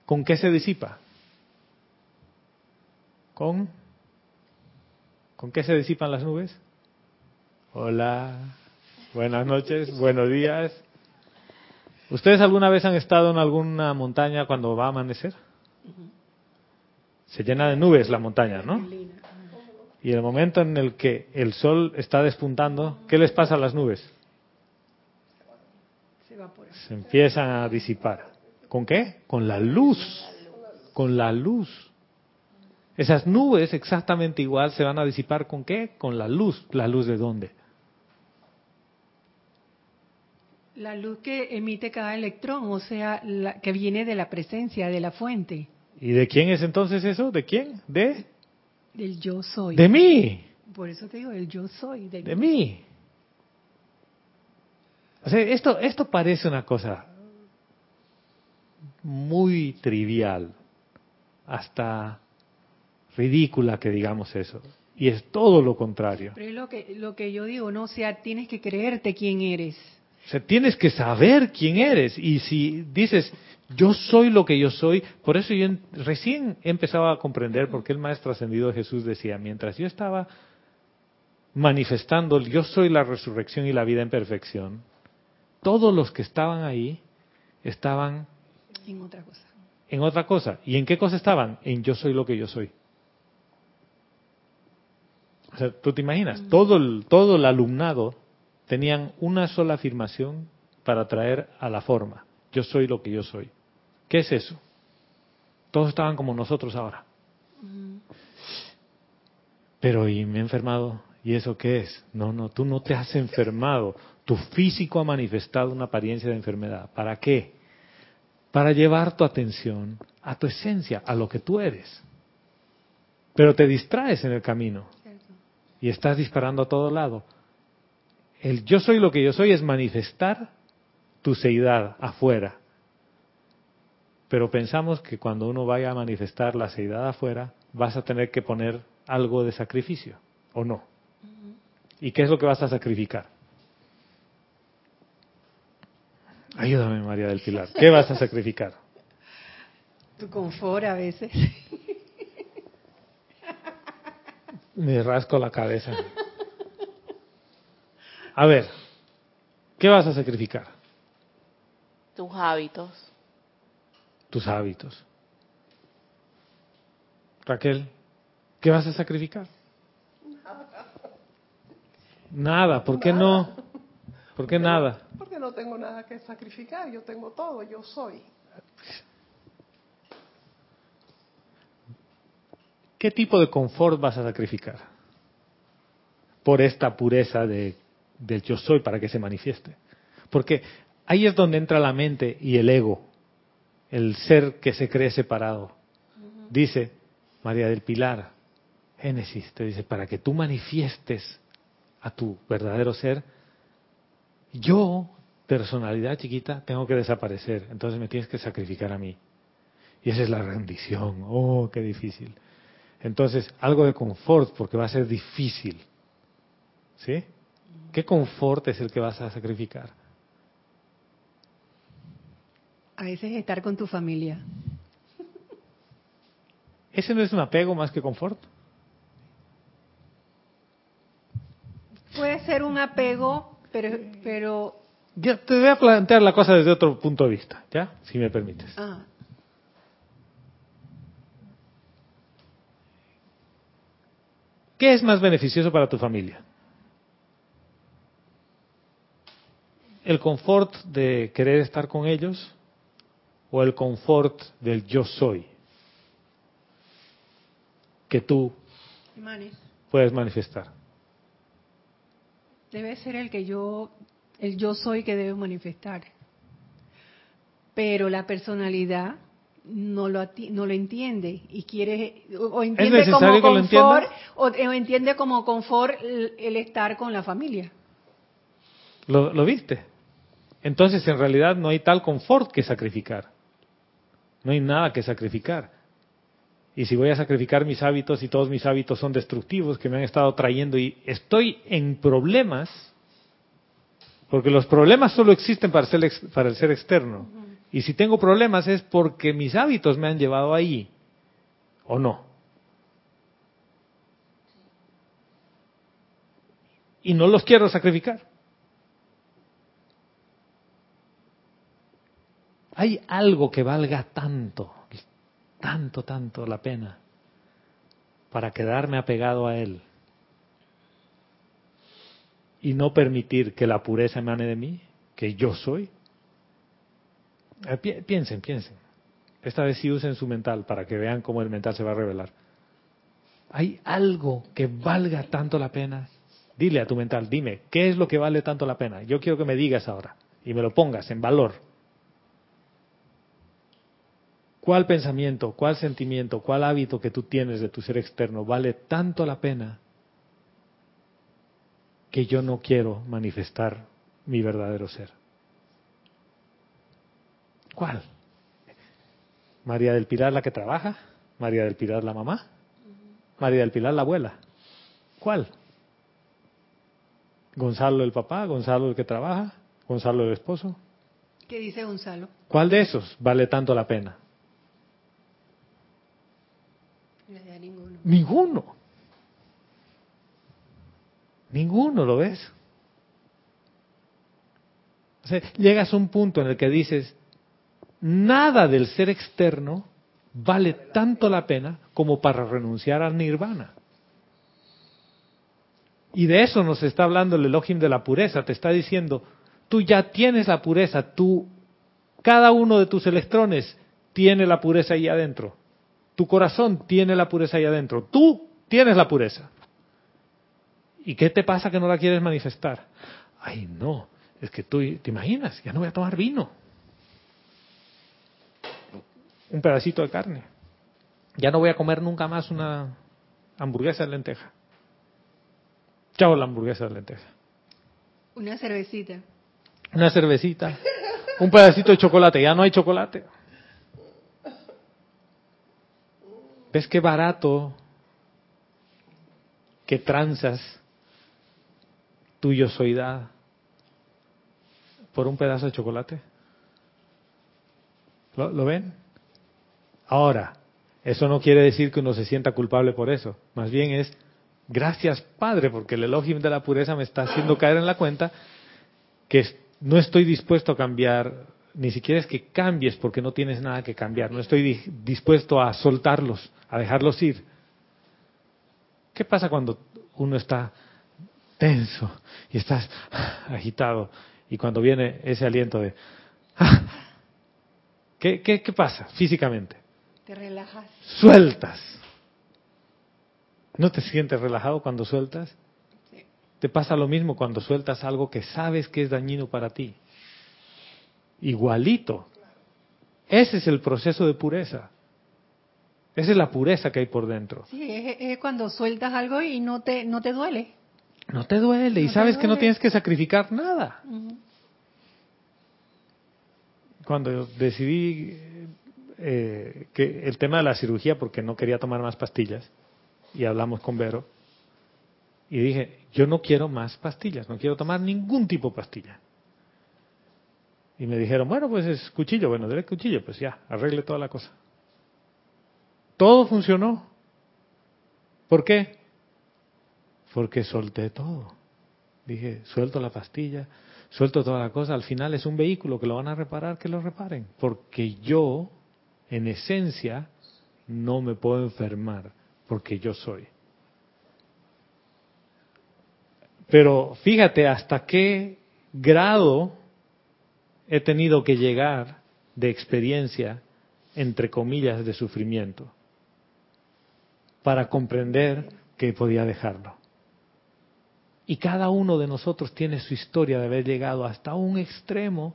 ¿con qué se disipa? ¿Con? ¿Con qué se disipan las nubes? Hola, buenas noches, buenos días. ¿Ustedes alguna vez han estado en alguna montaña cuando va a amanecer? Se llena de nubes la montaña, ¿no? Y el momento en el que el sol está despuntando, ¿qué les pasa a las nubes? Se empiezan a disipar. ¿Con qué? Con la luz. Con la luz. Esas nubes exactamente igual se van a disipar con qué? Con la luz. ¿La luz de dónde? La luz que emite cada electrón, o sea, la que viene de la presencia, de la fuente. ¿Y de quién es entonces eso? ¿De quién? ¿De? Del yo soy. De mí. Por eso te digo, el yo soy. De, mí. O sea, esto, esto parece una cosa muy trivial, hasta ridícula que digamos eso. Y es todo lo contrario. Pero es lo que, lo que yo digo, ¿no? O sea, tienes que creerte quién eres. O sea, tienes que saber quién eres. Y si dices, yo soy lo que yo soy, por eso yo recién he empezado a comprender por qué el Maestro Ascendido Jesús decía, mientras yo estaba manifestando yo soy la resurrección y la vida en perfección, todos los que estaban ahí estaban en otra cosa. En otra cosa. ¿Y en qué cosa estaban? En yo soy lo que yo soy. O sea, tú te imaginas, mm. todo el, todo el alumnado tenían una sola afirmación para traer a la forma. Yo soy lo que yo soy. ¿Qué es eso? Todos estaban como nosotros ahora. Mm. Pero y me he enfermado. ¿Y eso qué es? No, no, tú no te has enfermado. Tu físico ha manifestado una apariencia de enfermedad. ¿Para qué? Para llevar tu atención a tu esencia, a lo que tú eres. Pero te distraes en el camino y estás disparando a todo lado. El yo soy lo que yo soy es manifestar tu seidad afuera. Pero pensamos que cuando uno vaya a manifestar la seidad afuera, vas a tener que poner algo de sacrificio, ¿o no? ¿Y qué es lo que vas a sacrificar? Ayúdame, María del Pilar. ¿Qué vas a sacrificar? Tu confort a veces. Me rasco la cabeza. A ver, ¿qué vas a sacrificar? Tus hábitos. Tus hábitos. Raquel, ¿qué vas a sacrificar? Nada. ¿Por qué no? ¿Por qué nada? Porque no tengo nada que sacrificar. Yo tengo todo. Yo soy. ¿Qué tipo de confort vas a sacrificar? Por esta pureza de, del yo soy para que se manifieste. Porque ahí es donde entra la mente y el ego, el ser que se cree separado. Dice María del Pilar, Génesis, te dice, para que tú manifiestes a tu verdadero ser, yo, personalidad chiquita, tengo que desaparecer, entonces me tienes que sacrificar a mí. Y esa es la rendición, oh, qué difícil. Entonces, algo de confort, porque va a ser difícil. ¿Sí? ¿Qué confort es el que vas a sacrificar? A veces estar con tu familia. ¿Ese no es un apego más que confort? Puede ser un apego, pero... pero... Ya, te voy a plantear la cosa desde otro punto de vista, ¿ya? Si me permites. Ah. ¿Qué es más beneficioso para tu familia? ¿El confort de querer estar con ellos o el confort del yo soy que tú puedes manifestar? Debe ser el que yo, el yo soy que debe manifestar. Pero la personalidad no lo no lo entiende y quiere o entiende como confort o, entiende como confort el, estar con la familia. ¿Lo, ¿Lo viste? Entonces en realidad no hay tal confort que sacrificar. No hay nada que sacrificar. Y si voy a sacrificar mis hábitos y todos mis hábitos son destructivos que me han estado trayendo y estoy en problemas, porque los problemas solo existen para, para el ser externo. Y si tengo problemas es porque mis hábitos me han llevado ahí, ¿o no? Y no los quiero sacrificar. Hay algo que valga tanto, tanto, tanto la pena para quedarme apegado a Él y no permitir que la pureza emane de mí, que yo soy. Eh, piensen, piensen. Esta vez sí usen su mental para que vean cómo el mental se va a revelar. ¿Hay algo que valga tanto la pena? Dile a tu mental, dime, ¿qué es lo que vale tanto la pena? Yo quiero que me digas ahora y me lo pongas en valor. ¿Cuál pensamiento, cuál sentimiento, cuál hábito que tú tienes de tu ser externo vale tanto la pena que yo no quiero manifestar mi verdadero ser? ¿Cuál? María del Pilar la que trabaja, María del Pilar la mamá, María del Pilar la abuela. ¿Cuál? Gonzalo el papá, Gonzalo el que trabaja, Gonzalo el esposo. ¿Qué dice Gonzalo? ¿Cuál de esos vale tanto la pena? Ninguno. Ninguno. ¿lo ves? Llegas a un punto en el que dices, nada del ser externo vale tanto la pena como para renunciar al nirvana. Y de eso nos está hablando el Elohim de la pureza. Te está diciendo, tú ya tienes la pureza, tú, cada uno de tus electrones tiene la pureza ahí adentro. Tu corazón tiene la pureza ahí adentro. Tú tienes la pureza. ¿Y qué te pasa que no la quieres manifestar? Ay, no, es que tú, ¿te imaginas? Ya no voy a tomar vino. Un pedacito de carne. Ya no voy a comer nunca más una hamburguesa de lenteja. Chao la hamburguesa de lenteja. Una cervecita. Una cervecita. Un pedacito de chocolate. Ya no hay chocolate. ¿Ves qué barato que tranzas tuyo soidad por un pedazo de chocolate? ¿Lo, ¿Lo, ven? Ahora, eso no quiere decir que uno se sienta culpable por eso. Más bien es, gracias Padre, porque el elogio de la pureza me está haciendo caer en la cuenta que no estoy dispuesto a cambiar, ni siquiera es que cambies porque no tienes nada que cambiar, no estoy dispuesto a soltarlos, a dejarlos ir. ¿Qué pasa cuando uno está tenso y estás agitado y cuando viene ese aliento de... ¿Qué, qué, qué pasa físicamente? Te relajas. Sueltas. ¿No te sientes relajado cuando sueltas? Sí. Te pasa lo mismo cuando sueltas algo que sabes que es dañino para ti. Igualito. Ese es el proceso de pureza. Esa es la pureza que hay por dentro. Sí, es, es cuando sueltas algo y no te, no te duele. No te duele y No sabes que no tienes que sacrificar nada. Cuando decidí eh, que el tema de la cirugía, porque no quería tomar más pastillas, y hablamos con Vero, y dije, yo no quiero más pastillas, no quiero tomar ningún tipo de pastilla. Y me dijeron, bueno, pues es cuchillo, bueno, dele cuchillo, pues ya, arregle toda la cosa. Todo funcionó. ¿Por qué? Porque solté todo. Dije, suelto la pastilla, suelto toda la cosa, al final es un vehículo que lo van a reparar, que lo reparen. Porque yo, en esencia, no me puedo enfermar, porque yo soy. Pero fíjate hasta qué grado he tenido que llegar de experiencia, entre comillas, de sufrimiento, para comprender que podía dejarlo. Y cada uno de nosotros tiene su historia de haber llegado hasta un extremo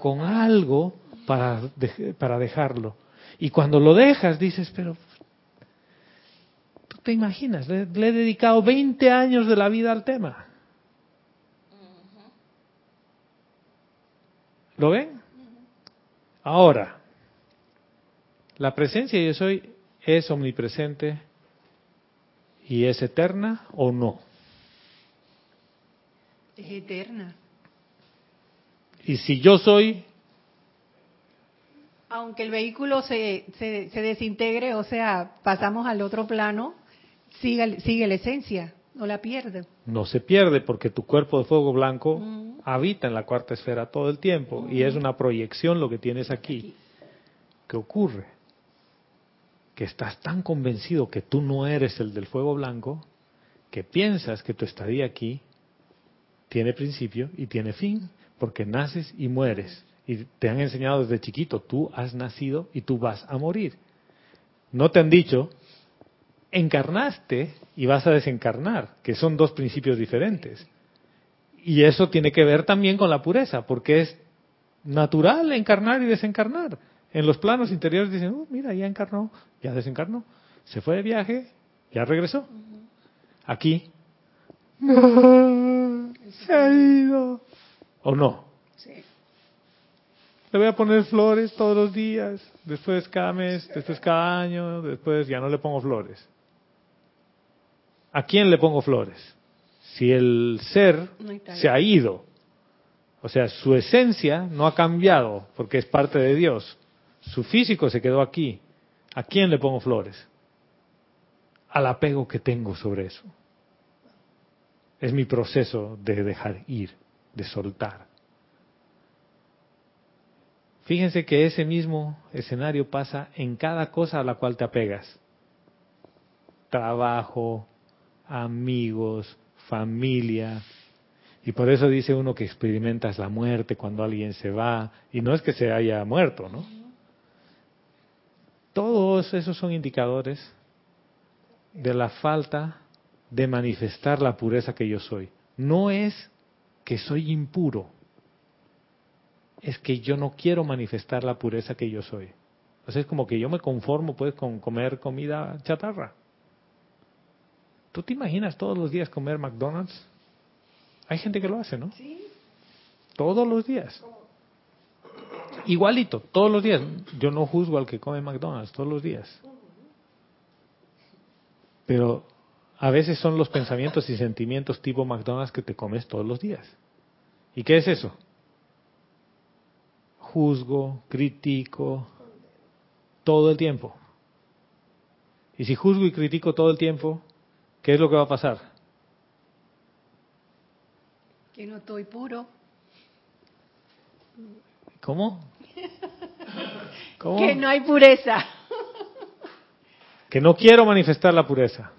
con algo para, para dejarlo. Y cuando lo dejas dices, pero tú te imaginas, le, le he dedicado 20 años de la vida al tema. ¿Lo ven? Ahora, la presencia de yo soy es omnipresente y es eterna o no. Es eterna. Y si yo soy, Aunque el vehículo se, se, se desintegre, o sea, pasamos al otro plano, sigue, sigue la esencia, no la pierde. no se pierde porque tu cuerpo de fuego blanco Ujú. habita en la cuarta esfera todo el tiempo y es una proyección lo que tienes aquí. ¿Qué ocurre? Que estás tan convencido que tú no eres el del fuego blanco que piensas que tu estadía aquí tiene principio y tiene fin, porque naces y mueres. Y te han enseñado desde chiquito, tú has nacido y tú vas a morir. No te han dicho, encarnaste y vas a desencarnar, que son dos principios diferentes. Y eso tiene que ver también con la pureza, porque es natural encarnar y desencarnar. En los planos interiores dicen, "Oh, mira, ya encarnó, ya desencarnó, se fue de viaje, ya regresó. Aquí, se ha ido. ¿O no? Sí. Le voy a poner flores todos los días, después cada mes, después cada año, después ya no le pongo flores. ¿A quién le pongo flores? Si el ser se ha ido, o sea, su esencia no ha cambiado porque es parte de Dios, su físico se quedó aquí, ¿a quién le pongo flores? Al apego que tengo sobre eso. Es mi proceso de dejar ir, de soltar. Fíjense que ese mismo escenario pasa en cada cosa a la cual te apegas. Trabajo, amigos, familia. Y por eso dice uno que experimentas la muerte cuando alguien se va. Y no es que se haya muerto, ¿no? Todos esos son indicadores de la falta de manifestar la pureza que yo soy. No es que soy impuro, es que yo no quiero manifestar la pureza que yo soy. Sea, es como que yo me conformo pues con comer comida chatarra. ¿Tú te imaginas todos los días comer McDonald's? Hay gente que lo hace, ¿no? Sí. Todos los días. Igualito, todos los días. Yo no juzgo al que come McDonald's todos los días. Pero a veces son los pensamientos y sentimientos tipo McDonald's que te comes todos los días. ¿Y qué es eso? Juzgo, critico, todo el tiempo. Y si juzgo y critico todo el tiempo, ¿qué es lo que va a pasar? Que no estoy puro. ¿Cómo? ¿Cómo? Que no hay pureza. Que no quiero manifestar la pureza.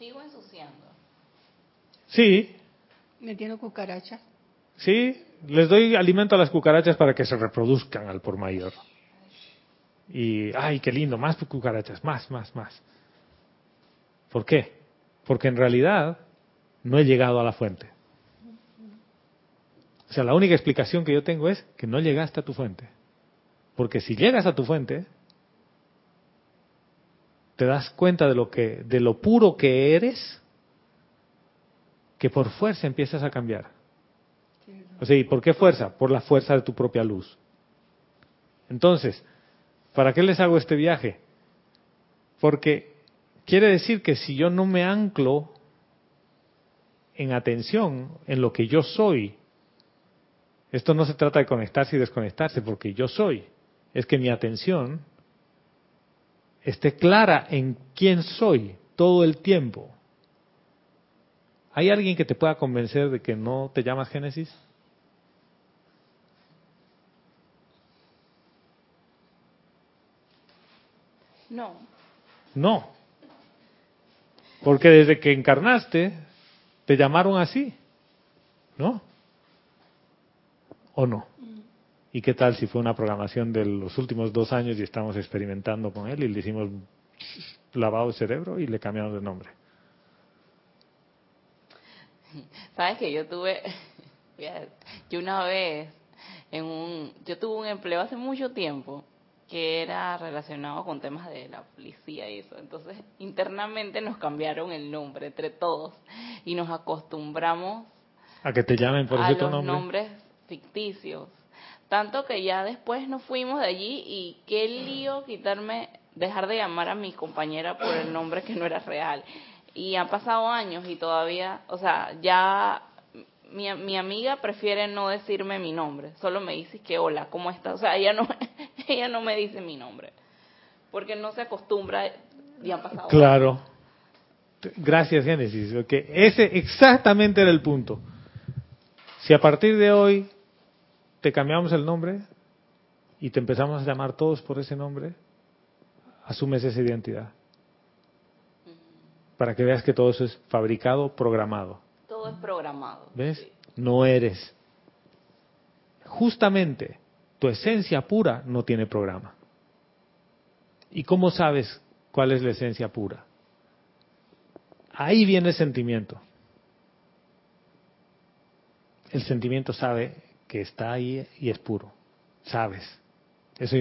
Sigo ensuciando. Sí. Metiendo cucarachas. Sí, les doy alimento a las cucarachas para que se reproduzcan al por mayor. Y, ay, qué lindo, más cucarachas, más, más, más. ¿Por qué? Porque en realidad no he llegado a la fuente. O sea, la única explicación que yo tengo es que no llegaste a tu fuente. Porque si llegas a tu fuente, te das cuenta de lo que de lo puro que eres que por fuerza empiezas a cambiar. O sea, ¿y por qué fuerza? Por la fuerza de tu propia luz. Entonces, ¿para qué les hago este viaje? Porque quiere decir que si yo no me anclo en atención en lo que yo soy, esto no se trata de conectarse y desconectarse, porque yo soy, es que mi atención esté clara en quién soy todo el tiempo. ¿Hay alguien que te pueda convencer de que no te llamas Génesis? No. No. Porque desde que encarnaste, te llamaron así. ¿No? ¿O no? ¿Y qué tal si fue una programación de los últimos dos años y estamos experimentando con él y le hicimos lavado de cerebro y le cambiamos de nombre? Sabes que yo tuve, yo una vez, en un, yo tuve un empleo hace mucho tiempo que era relacionado con temas de la policía y eso. Entonces, internamente nos cambiaron el nombre entre todos y nos acostumbramos a que te llamen por a los nombres ficticios. Tanto que ya después nos fuimos de allí y qué lío quitarme, dejar de llamar a mi compañera por el nombre que no era real. Y han pasado años y todavía, o sea, ya mi, mi amiga prefiere no decirme mi nombre, solo me dice que hola, ¿cómo estás? O sea, ella no, ella no me dice mi nombre, porque no se acostumbra y han pasado. Claro. Gracias, Génesis, porque ese exactamente era el punto. Si a partir de hoy te cambiamos el nombre y te empezamos a llamar todos por ese nombre, asumes esa identidad. Para que veas que todo eso es fabricado, programado. Todo es programado. ¿Ves? No eres. Justamente tu esencia pura no tiene programa. ¿Y cómo sabes cuál es la esencia pura? Ahí viene el sentimiento. El sentimiento sabe que está ahí y es puro. Sabes. Eso,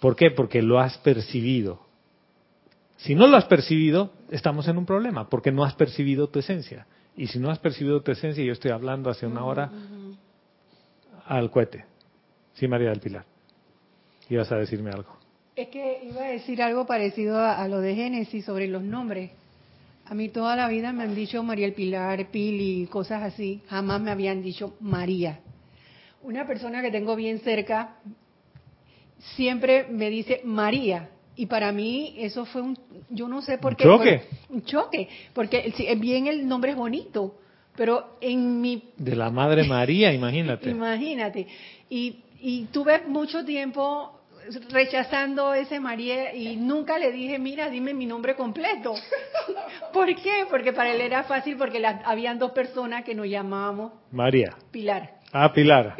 ¿Por qué? Porque lo has percibido. Si no lo has percibido, estamos en un problema, porque no has percibido tu esencia. Y si no has percibido tu esencia, yo estoy hablando hace una hora al cohete. Sí, María del Pilar. Ibas a decirme algo. Es que iba a decir algo parecido a, lo de Génesis sobre los nombres. A mí toda la vida me han dicho María el Pilar, Pili, cosas así. Jamás me habían dicho María. Una persona que tengo bien cerca siempre me dice María Y para mí eso fue un, yo no sé por qué. choque? un choque, porque si bien el nombre es bonito, pero en mi... De la Madre María, imagínate. Imagínate. Y, y tuve mucho tiempo rechazando ese María y nunca le dije, mira, dime mi nombre completo. ¿Por qué? Porque para él era fácil porque la, habían dos personas que nos llamábamos María. Pilar. Ah, Pilar.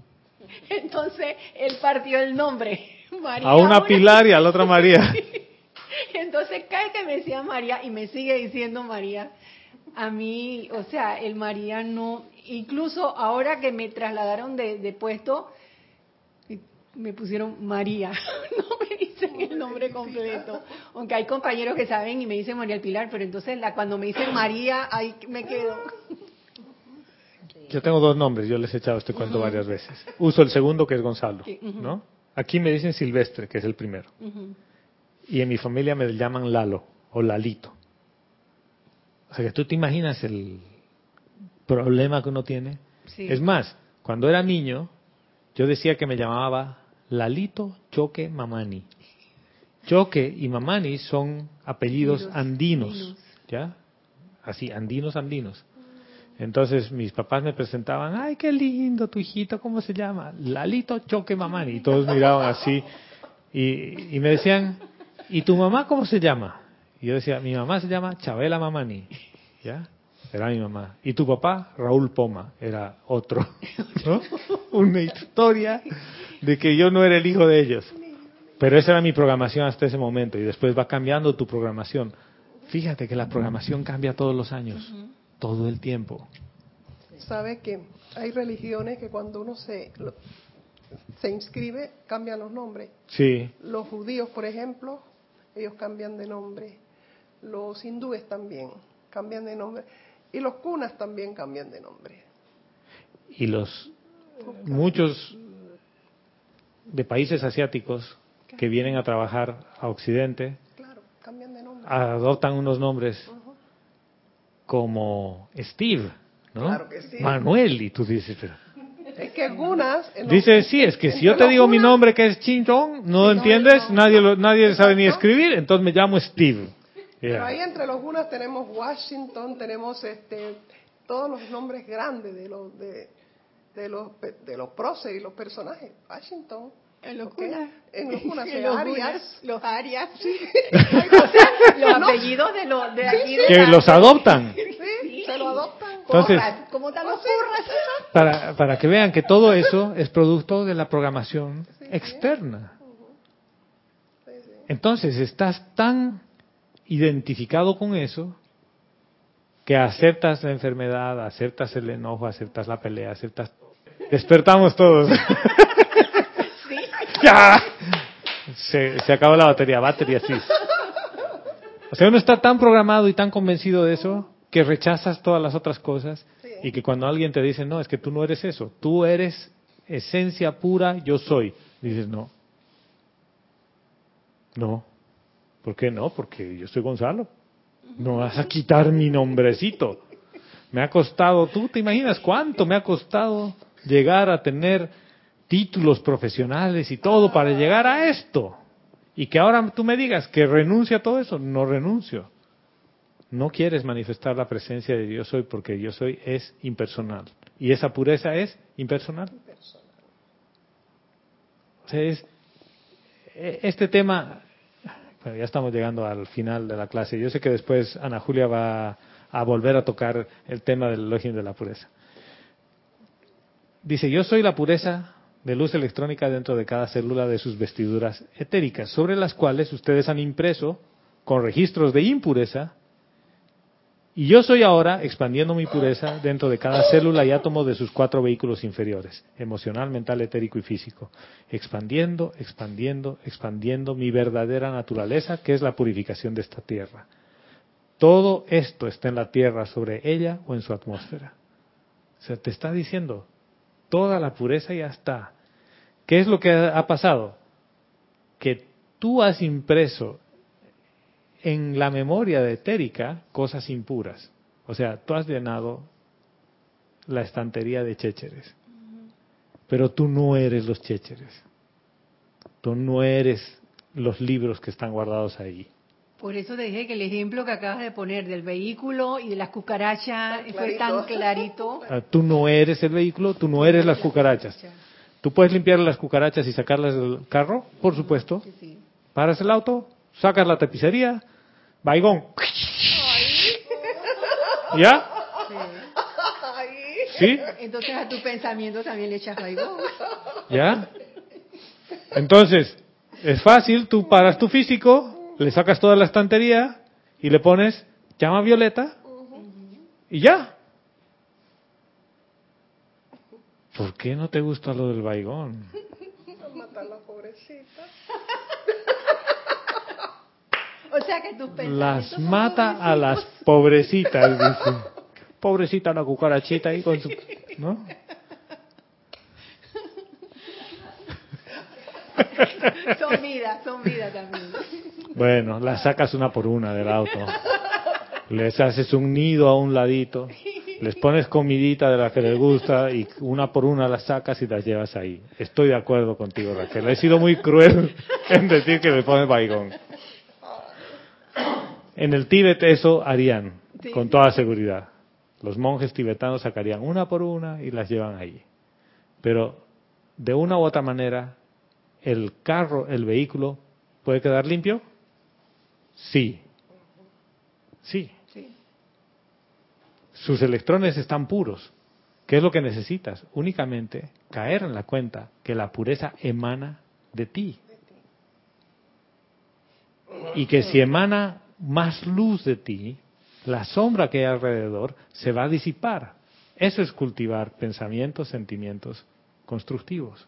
Entonces él partió el nombre. María, a una Pilar y a la otra María. Entonces cae que me decía María y me sigue diciendo María. A mí, o sea, el María no, incluso ahora que me trasladaron de, de puesto, me pusieron María, no me dicen el nombre completo. Aunque hay compañeros que saben y me dicen María el Pilar, pero entonces la, cuando me dicen María, ahí me quedo. Yo tengo dos nombres, yo les he echado este cuento varias veces. Uso el segundo que es Gonzalo, ¿no? Aquí me dicen Silvestre, que es el primero. Y en mi familia me llaman Lalo o Lalito. O sea que tú te imaginas el problema que uno tiene. Es más, cuando era niño, yo decía que me llamaba Lalito Choque Mamani. Choque y Mamani son apellidos andinos, ¿ya? Así, andinos, andinos. Entonces mis papás me presentaban, ay, qué lindo tu hijito, ¿cómo se llama? Lalito Choque Mamani. Y todos miraban así y, y me decían, ¿y tu mamá cómo se llama? Y yo decía, mi mamá se llama Chabela Mamani. ¿Ya? Era mi mamá. Y tu papá, Raúl Poma, era otro. ¿no? Una historia de que yo no era el hijo de ellos. Pero esa era mi programación hasta ese momento y después va cambiando tu programación. Fíjate que la programación cambia todos los años, todo el tiempo. Sabe que hay religiones que cuando uno se se inscribe cambian los nombres. Sí. Los judíos, por ejemplo, ellos cambian de nombre. Los hindúes también cambian de nombre. Y los cunas también cambian de nombre. Y los muchos de países asiáticos que vienen a trabajar a Occidente claro, cambian de nombre. adoptan unos nombres como Steve, ¿no? Claro que sí. Manuel, y tú dices, pero... Es que gunas... Dice, sí, es que si yo te digo mi nombre que es Ching Chong, no entiendes, nadie lo, nadie sabe ni escribir, entonces me llamo Steve. Pero ahí entre los gunas tenemos Washington, tenemos este todos los nombres grandes de los de, de los de los próceres y los personajes. Washington. En los cunas. En los cunas. En los Arias. Los Arias. Sí. o sea, los apellidos de, los de aquí. De que la- los adoptan. Sí, se lo adoptan. Entonces. ¿Cómo los porras? para, para que vean que todo eso es producto de la programación externa. Entonces, estás tan identificado con eso que aceptas la enfermedad, aceptas el enojo, aceptas la pelea, aceptas... Despertamos todos. ya. Se, se acabó la batería, batería sí. O sea, uno está tan programado y tan convencido de eso que rechazas todas las otras cosas y que cuando alguien te dice, no, es que tú no eres eso, tú eres esencia pura, yo soy. Dices, no. No. ¿Por qué no? Porque yo soy Gonzalo. No vas a quitar mi nombrecito. Me ha costado, tú te imaginas cuánto me ha costado llegar a tener títulos profesionales y todo para llegar a esto. Y que ahora tú me digas que renuncio a todo eso, no renuncio. No quieres manifestar la presencia de Dios soy porque yo soy es impersonal. Y esa pureza es impersonal. O sea, es, e- este tema, bueno, ya estamos llegando al final de la clase. Yo sé que después Ana Julia va a volver a tocar el tema del elogio de la pureza. Dice, yo soy la pureza de luz electrónica dentro de cada célula de sus vestiduras etéricas, sobre las cuales ustedes han impreso con registros de impureza, y yo soy ahora expandiendo mi pureza dentro de cada célula y átomo de sus cuatro vehículos inferiores, emocional, mental, etérico y físico, expandiendo, expandiendo, expandiendo mi verdadera naturaleza, que es la purificación de esta tierra. Todo esto está en la tierra, sobre ella o en su atmósfera. O sea, te está diciendo, toda la pureza ya está. ¿Qué es lo que ha pasado? Que tú has impreso en la memoria de etérica cosas impuras. O sea, tú has llenado la estantería de chécheres. Pero tú no eres los chécheres. Tú no eres los libros que están guardados ahí. Por eso te dije que el ejemplo que acabas de poner del vehículo y de las cucarachas fue tan clarito. Ah, tú no eres el vehículo, tú no eres las cucarachas. ¿Tú puedes limpiar las cucarachas y sacarlas del carro? Por supuesto. Paras el auto, sacas la tapicería, vaigón. ¿Ya? ¿Sí? Entonces a tu pensamiento también le echas vaigón. ¿Ya? Entonces, es fácil, tú paras tu físico, le sacas toda la estantería y le pones llama violeta y ya. ¿Por qué no te gusta lo del baigón? Matar a la pobrecita. O sea que tus Las mata a las pobrecitas, dice. Pobrecita la cucarachita ahí con su... ¿No? son vida, son vida también. Bueno, las sacas una por una del auto. Les haces un nido a un ladito. Les pones comidita de la que les gusta y una por una las sacas y las llevas ahí. Estoy de acuerdo contigo, Raquel. He sido muy cruel en decir que le pones baigón. En el Tíbet eso harían, con toda seguridad. Los monjes tibetanos sacarían una por una y las llevan ahí. Pero de una u otra manera, el carro, el vehículo, puede quedar limpio Sí. Sí. Sus electrones están puros. ¿Qué es lo que necesitas? Únicamente caer en la cuenta que la pureza emana de ti. Y que si emana más luz de ti, la sombra que hay alrededor se va a disipar. Eso es cultivar pensamientos, sentimientos constructivos.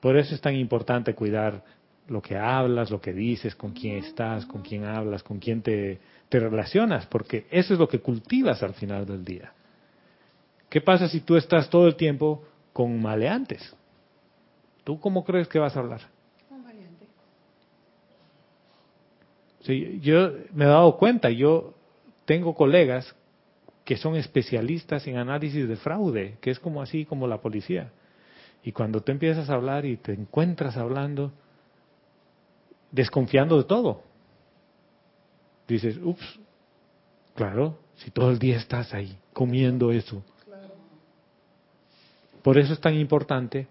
Por eso es tan importante cuidar lo que hablas, lo que dices, con quién estás, con quién hablas, con quién te, te relacionas, porque eso es lo que cultivas al final del día. ¿Qué pasa si tú estás todo el tiempo con maleantes? ¿Tú cómo crees que vas a hablar? Sí, yo me he dado cuenta, yo tengo colegas que son especialistas en análisis de fraude, que es como así como la policía. Y cuando tú empiezas a hablar y te encuentras hablando, desconfiando de todo. Dices, ups, claro, si todo el día estás ahí comiendo eso. Por eso es tan importante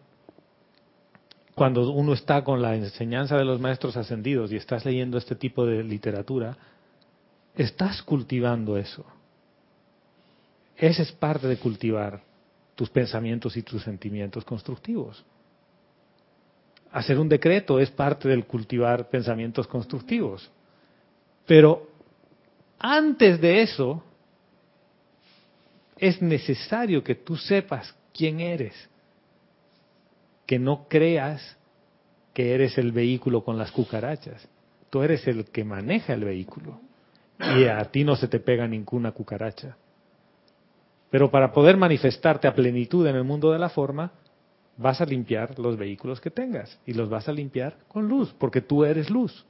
cuando uno está con la enseñanza de los maestros ascendidos y estás leyendo este tipo de literatura, estás cultivando eso. Esa es parte de cultivar tus pensamientos y tus sentimientos constructivos hacer un decreto es parte del cultivar pensamientos constructivos. Pero antes de eso, es necesario que tú sepas quién eres, que no creas que eres el vehículo con las cucarachas. Tú eres el que maneja el vehículo y a ti no se te pega ninguna cucaracha. Pero para poder manifestarte a plenitud en el mundo de la forma, vas a limpiar los vehículos que tengas y los vas a limpiar con luz, porque tú eres luz.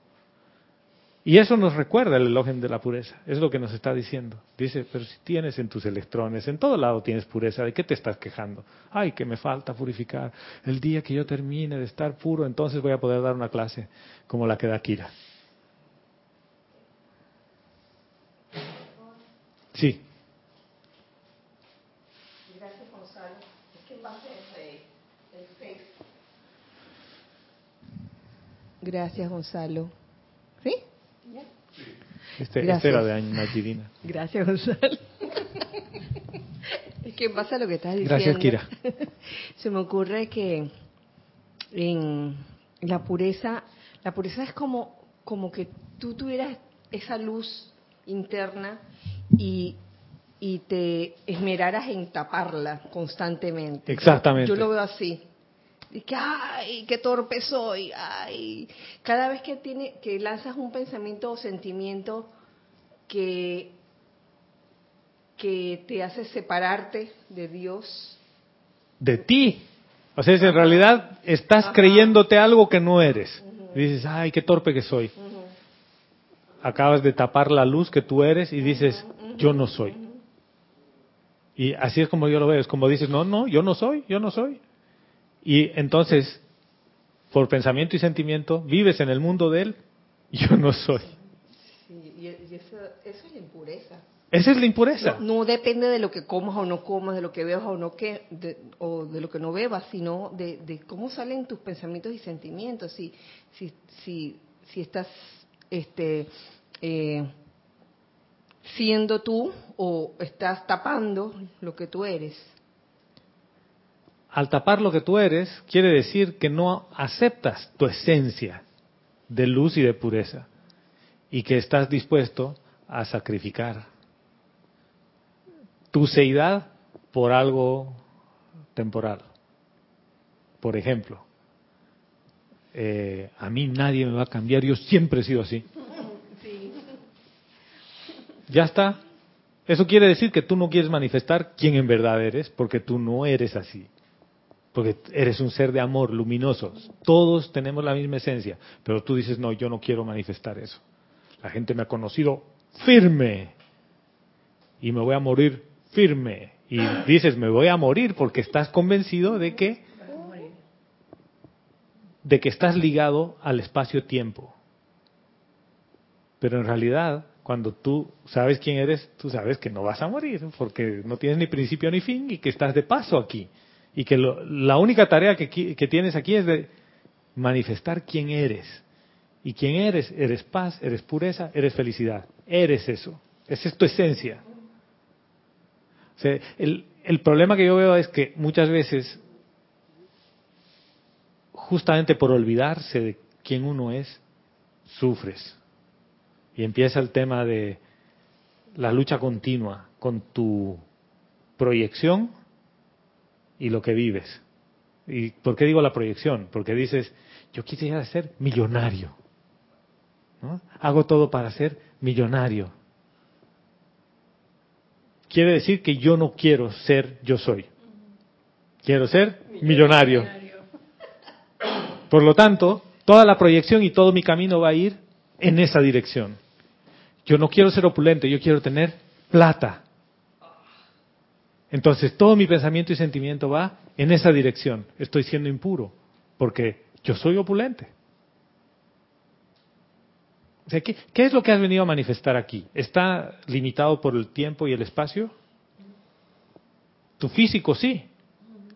Y eso nos recuerda el elogio de la pureza, es lo que nos está diciendo. Dice, pero si tienes en tus electrones, en todo lado tienes pureza, ¿de qué te estás quejando? Ay, que me falta purificar. El día que yo termine de estar puro, entonces voy a poder dar una clase como la que da Kira. Sí. Gracias, Gonzalo. ¿Sí? Este, este era de. Gracias, Gonzalo. es que pasa lo que estás diciendo. Gracias, Kira. Se me ocurre que en la pureza, la pureza es como, como que tú tuvieras esa luz interna y, y te esmeraras en taparla constantemente. Exactamente. Yo lo veo así y que ay qué torpe soy ay cada vez que tiene que lanzas un pensamiento o sentimiento que que te hace separarte de Dios. De ti. O sea en realidad estás creyéndote algo que no eres. Dices ay qué torpe que soy acabas de tapar la luz que tú eres y dices yo no soy y así es como yo lo veo es como dices no no yo no soy yo no soy y entonces por pensamiento y sentimiento, vives en el mundo de él, yo no soy. Sí, y, eso, eso, es la impureza. Esa es la impureza. No, depende de lo que comas o no comas, de lo que bebas o no que, de, o de lo que no bebas, sino de, de, cómo salen tus pensamientos y sentimientos. Si, si, si, si estás este, eh, siendo tú o estás tapando lo que tú eres. Al tapar lo que tú eres, quiere decir que no aceptas tu esencia de luz y de pureza y que estás dispuesto a sacrificar tu seidad por algo temporal. Por ejemplo, eh, a mí nadie me va a cambiar, yo siempre he sido así. Ya está. Eso quiere decir que tú no quieres manifestar quién en verdad eres, porque tú no eres así. Porque eres un ser de amor, luminoso. Todos tenemos la misma esencia, pero tú dices, no, yo no quiero manifestar eso. La gente me ha conocido firme y me voy a morir firme. Y dices, me voy a morir porque estás convencido de que de que estás ligado al espacio-tiempo. Pero en realidad cuando tú sabes quién eres, tú sabes que no vas a morir, porque no tienes ni principio ni fin y que estás de paso aquí. Y que la única tarea que, tienes aquí es de manifestar quién eres. ¿Y quién eres? Eres paz, eres pureza, eres felicidad. Eres eso. Esa es tu esencia. El problema que yo veo es que muchas veces, justamente por olvidarse de quién uno es, sufres y empieza el tema de la lucha continua con tu proyección y lo que vives. ¿Y por qué digo la proyección? Porque dices, yo quisiera ser millonario. Hago todo para ser millonario. Quiere decir que yo no quiero ser yo soy. Quiero ser millonario. Por lo tanto, toda la proyección y todo mi camino va a ir en esa dirección. Yo no quiero ser opulente, yo quiero tener plata. Entonces todo mi pensamiento y sentimiento va en esa dirección. Estoy siendo impuro porque yo soy opulente. ¿qué, ¿Qué es lo que has venido a manifestar aquí? ¿Está limitado por el tiempo y el espacio? Tu físico sí,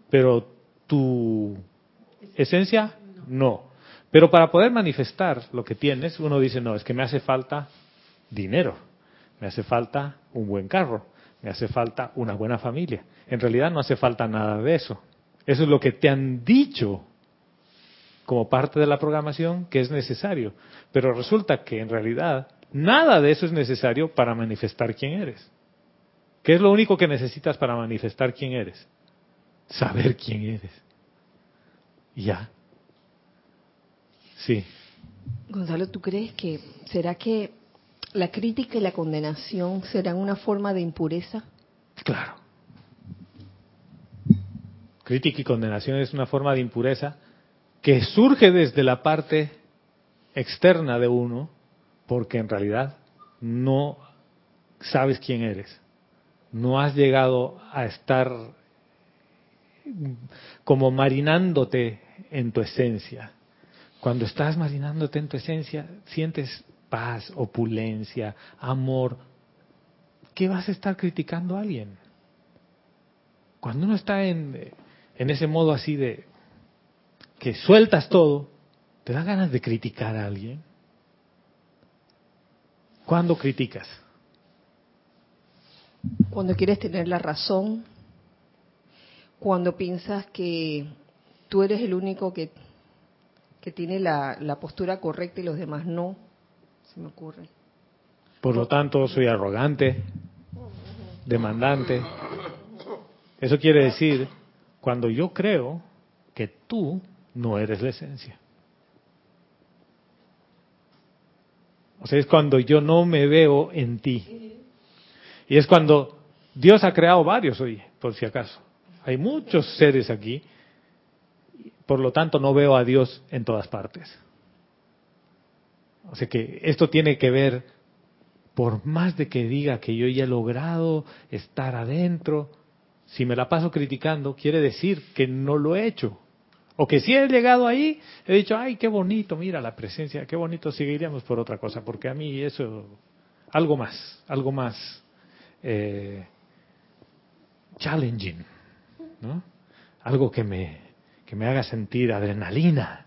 pero tu esencia no. Pero para poder manifestar lo que tienes, uno dice, no, es que me hace falta dinero, me hace falta un buen carro, me hace falta una buena familia. En realidad no hace falta nada de eso. Eso es lo que te han dicho como parte de la programación que es necesario. Pero resulta que en realidad nada de eso es necesario para manifestar quién eres. ¿Qué es lo único que necesitas para manifestar quién eres? Saber quién eres. Ya. Sí. Gonzalo, ¿tú crees que será que la crítica y la condenación serán una forma de impureza? Claro. Crítica y condenación es una forma de impureza que surge desde la parte externa de uno, porque en realidad no sabes quién eres. No has llegado a estar como marinándote en tu esencia. Cuando estás marinándote en tu esencia, sientes paz, opulencia, amor, ¿qué vas a estar criticando a alguien? Cuando uno está en, en ese modo así de que sueltas todo, ¿te da ganas de criticar a alguien? ¿Cuándo criticas? Cuando quieres tener la razón, cuando piensas que tú eres el único que, que tiene la, la postura correcta y los demás no me ocurre. Por lo tanto, soy arrogante, demandante. Eso quiere decir, cuando yo creo que tú no eres la esencia. O sea, es cuando yo no me veo en ti. Y es cuando Dios ha creado varios hoy, por si acaso. Hay muchos seres aquí. Por lo tanto, no veo a Dios en todas partes. O sea que esto tiene que ver, por más de que diga que yo ya he logrado estar adentro, si me la paso criticando, quiere decir que no lo he hecho. O que si he llegado ahí, he dicho, ay, qué bonito, mira la presencia, qué bonito, seguiríamos por otra cosa, porque a mí eso, algo más, algo más eh, challenging, ¿no? Algo que me, que me haga sentir adrenalina.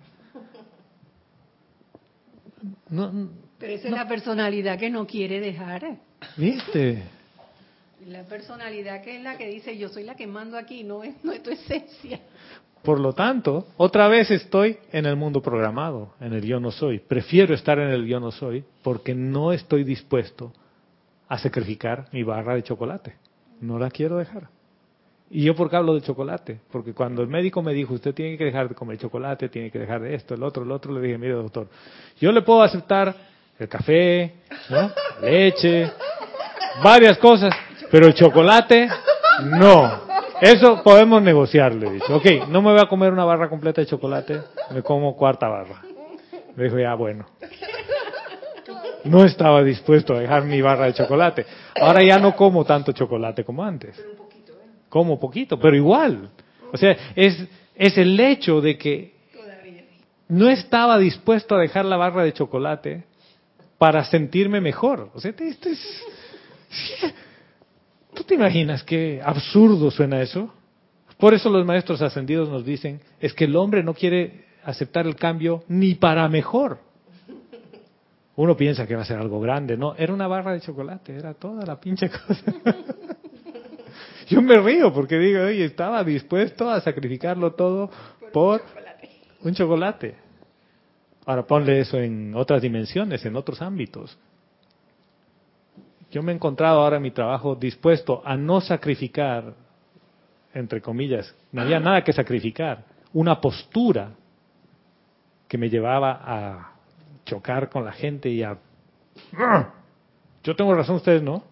No, Pero esa es la personalidad que no quiere dejar. ¿Viste? La personalidad que es la que dice, yo soy la que mando aquí, no es, no es tu esencia. Por lo tanto, otra vez estoy en el mundo programado, en el yo no soy. Prefiero estar en el yo no soy porque no estoy dispuesto a sacrificar mi barra de chocolate. No la quiero dejar. ¿Y yo por qué hablo de chocolate? Porque cuando el médico me dijo, usted tiene que dejar de comer chocolate, tiene que dejar de esto, el otro, el otro, le dije, mire doctor, yo le puedo aceptar el café, ¿no? leche, varias cosas, pero el chocolate, no. Eso podemos negociar, le dije. Ok, no me voy a comer una barra completa de chocolate, me como cuarta barra. Me dijo, ya, bueno. No estaba dispuesto a dejar mi barra de chocolate. Ahora ya no como tanto chocolate como antes. Como poquito, pero igual. O sea, es, es el hecho de que no estaba dispuesto a dejar la barra de chocolate para sentirme mejor. O sea, esto es, ¿Tú te imaginas qué absurdo suena eso? Por eso los maestros ascendidos nos dicen, es que el hombre no quiere aceptar el cambio ni para mejor. Uno piensa que va a ser algo grande, no, era una barra de chocolate, era toda la pinche cosa. Yo me río porque digo, oye, estaba dispuesto a sacrificarlo todo por, un chocolate. Ahora ponle eso en otras dimensiones, en otros ámbitos. Yo me he encontrado ahora en mi trabajo dispuesto a no sacrificar, entre comillas, no había nada que sacrificar, una postura que me llevaba a chocar con la gente y a... Yo tengo razón, ustedes no.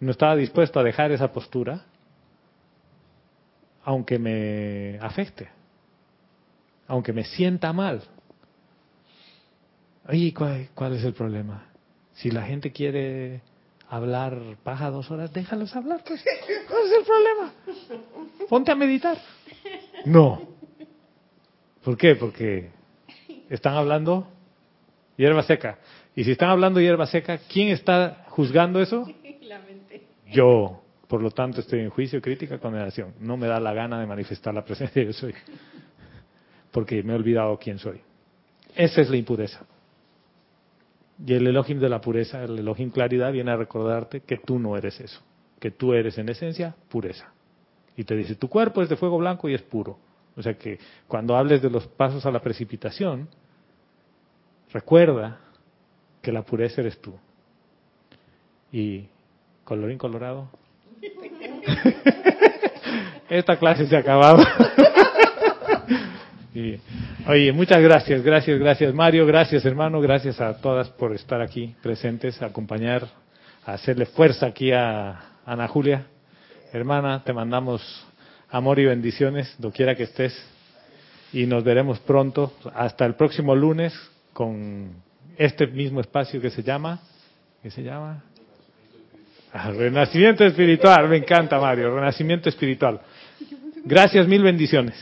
No estaba dispuesto a dejar esa postura, aunque me afecte, aunque me sienta mal. ¿Y ¿cuál, cuál es el problema? Si la gente quiere hablar paja dos horas, déjalos hablar, pues. ¿Cuál es el problema? Ponte a meditar. No. ¿Por qué? Porque están hablando hierba seca. Y si están hablando hierba seca, ¿quién está juzgando eso? Yo. Por lo tanto, estoy en juicio, crítica, condenación. No me da la gana de manifestar la presencia de yo soy. Porque me he olvidado quién soy. Esa es la impureza. Y el Elohim de la pureza, el Elohim claridad, viene a recordarte que tú no eres eso, que tú eres en esencia pureza. Y te dice, tu cuerpo es de fuego blanco y es puro. O sea que cuando hables de los pasos a la precipitación, recuerda que la pureza eres tú. Y colorín colorado. Esta clase se ha acabado. oye, muchas gracias, gracias, gracias Mario, gracias hermano, gracias a todas por estar aquí presentes, acompañar, hacerle fuerza aquí a Ana Julia. Hermana, te mandamos amor y bendiciones, doquiera que estés, y nos veremos pronto, hasta el próximo lunes, con este mismo espacio que se llama, ¿qué se llama? Ah, renacimiento espiritual, me encanta Mario, renacimiento espiritual. Gracias, mil bendiciones.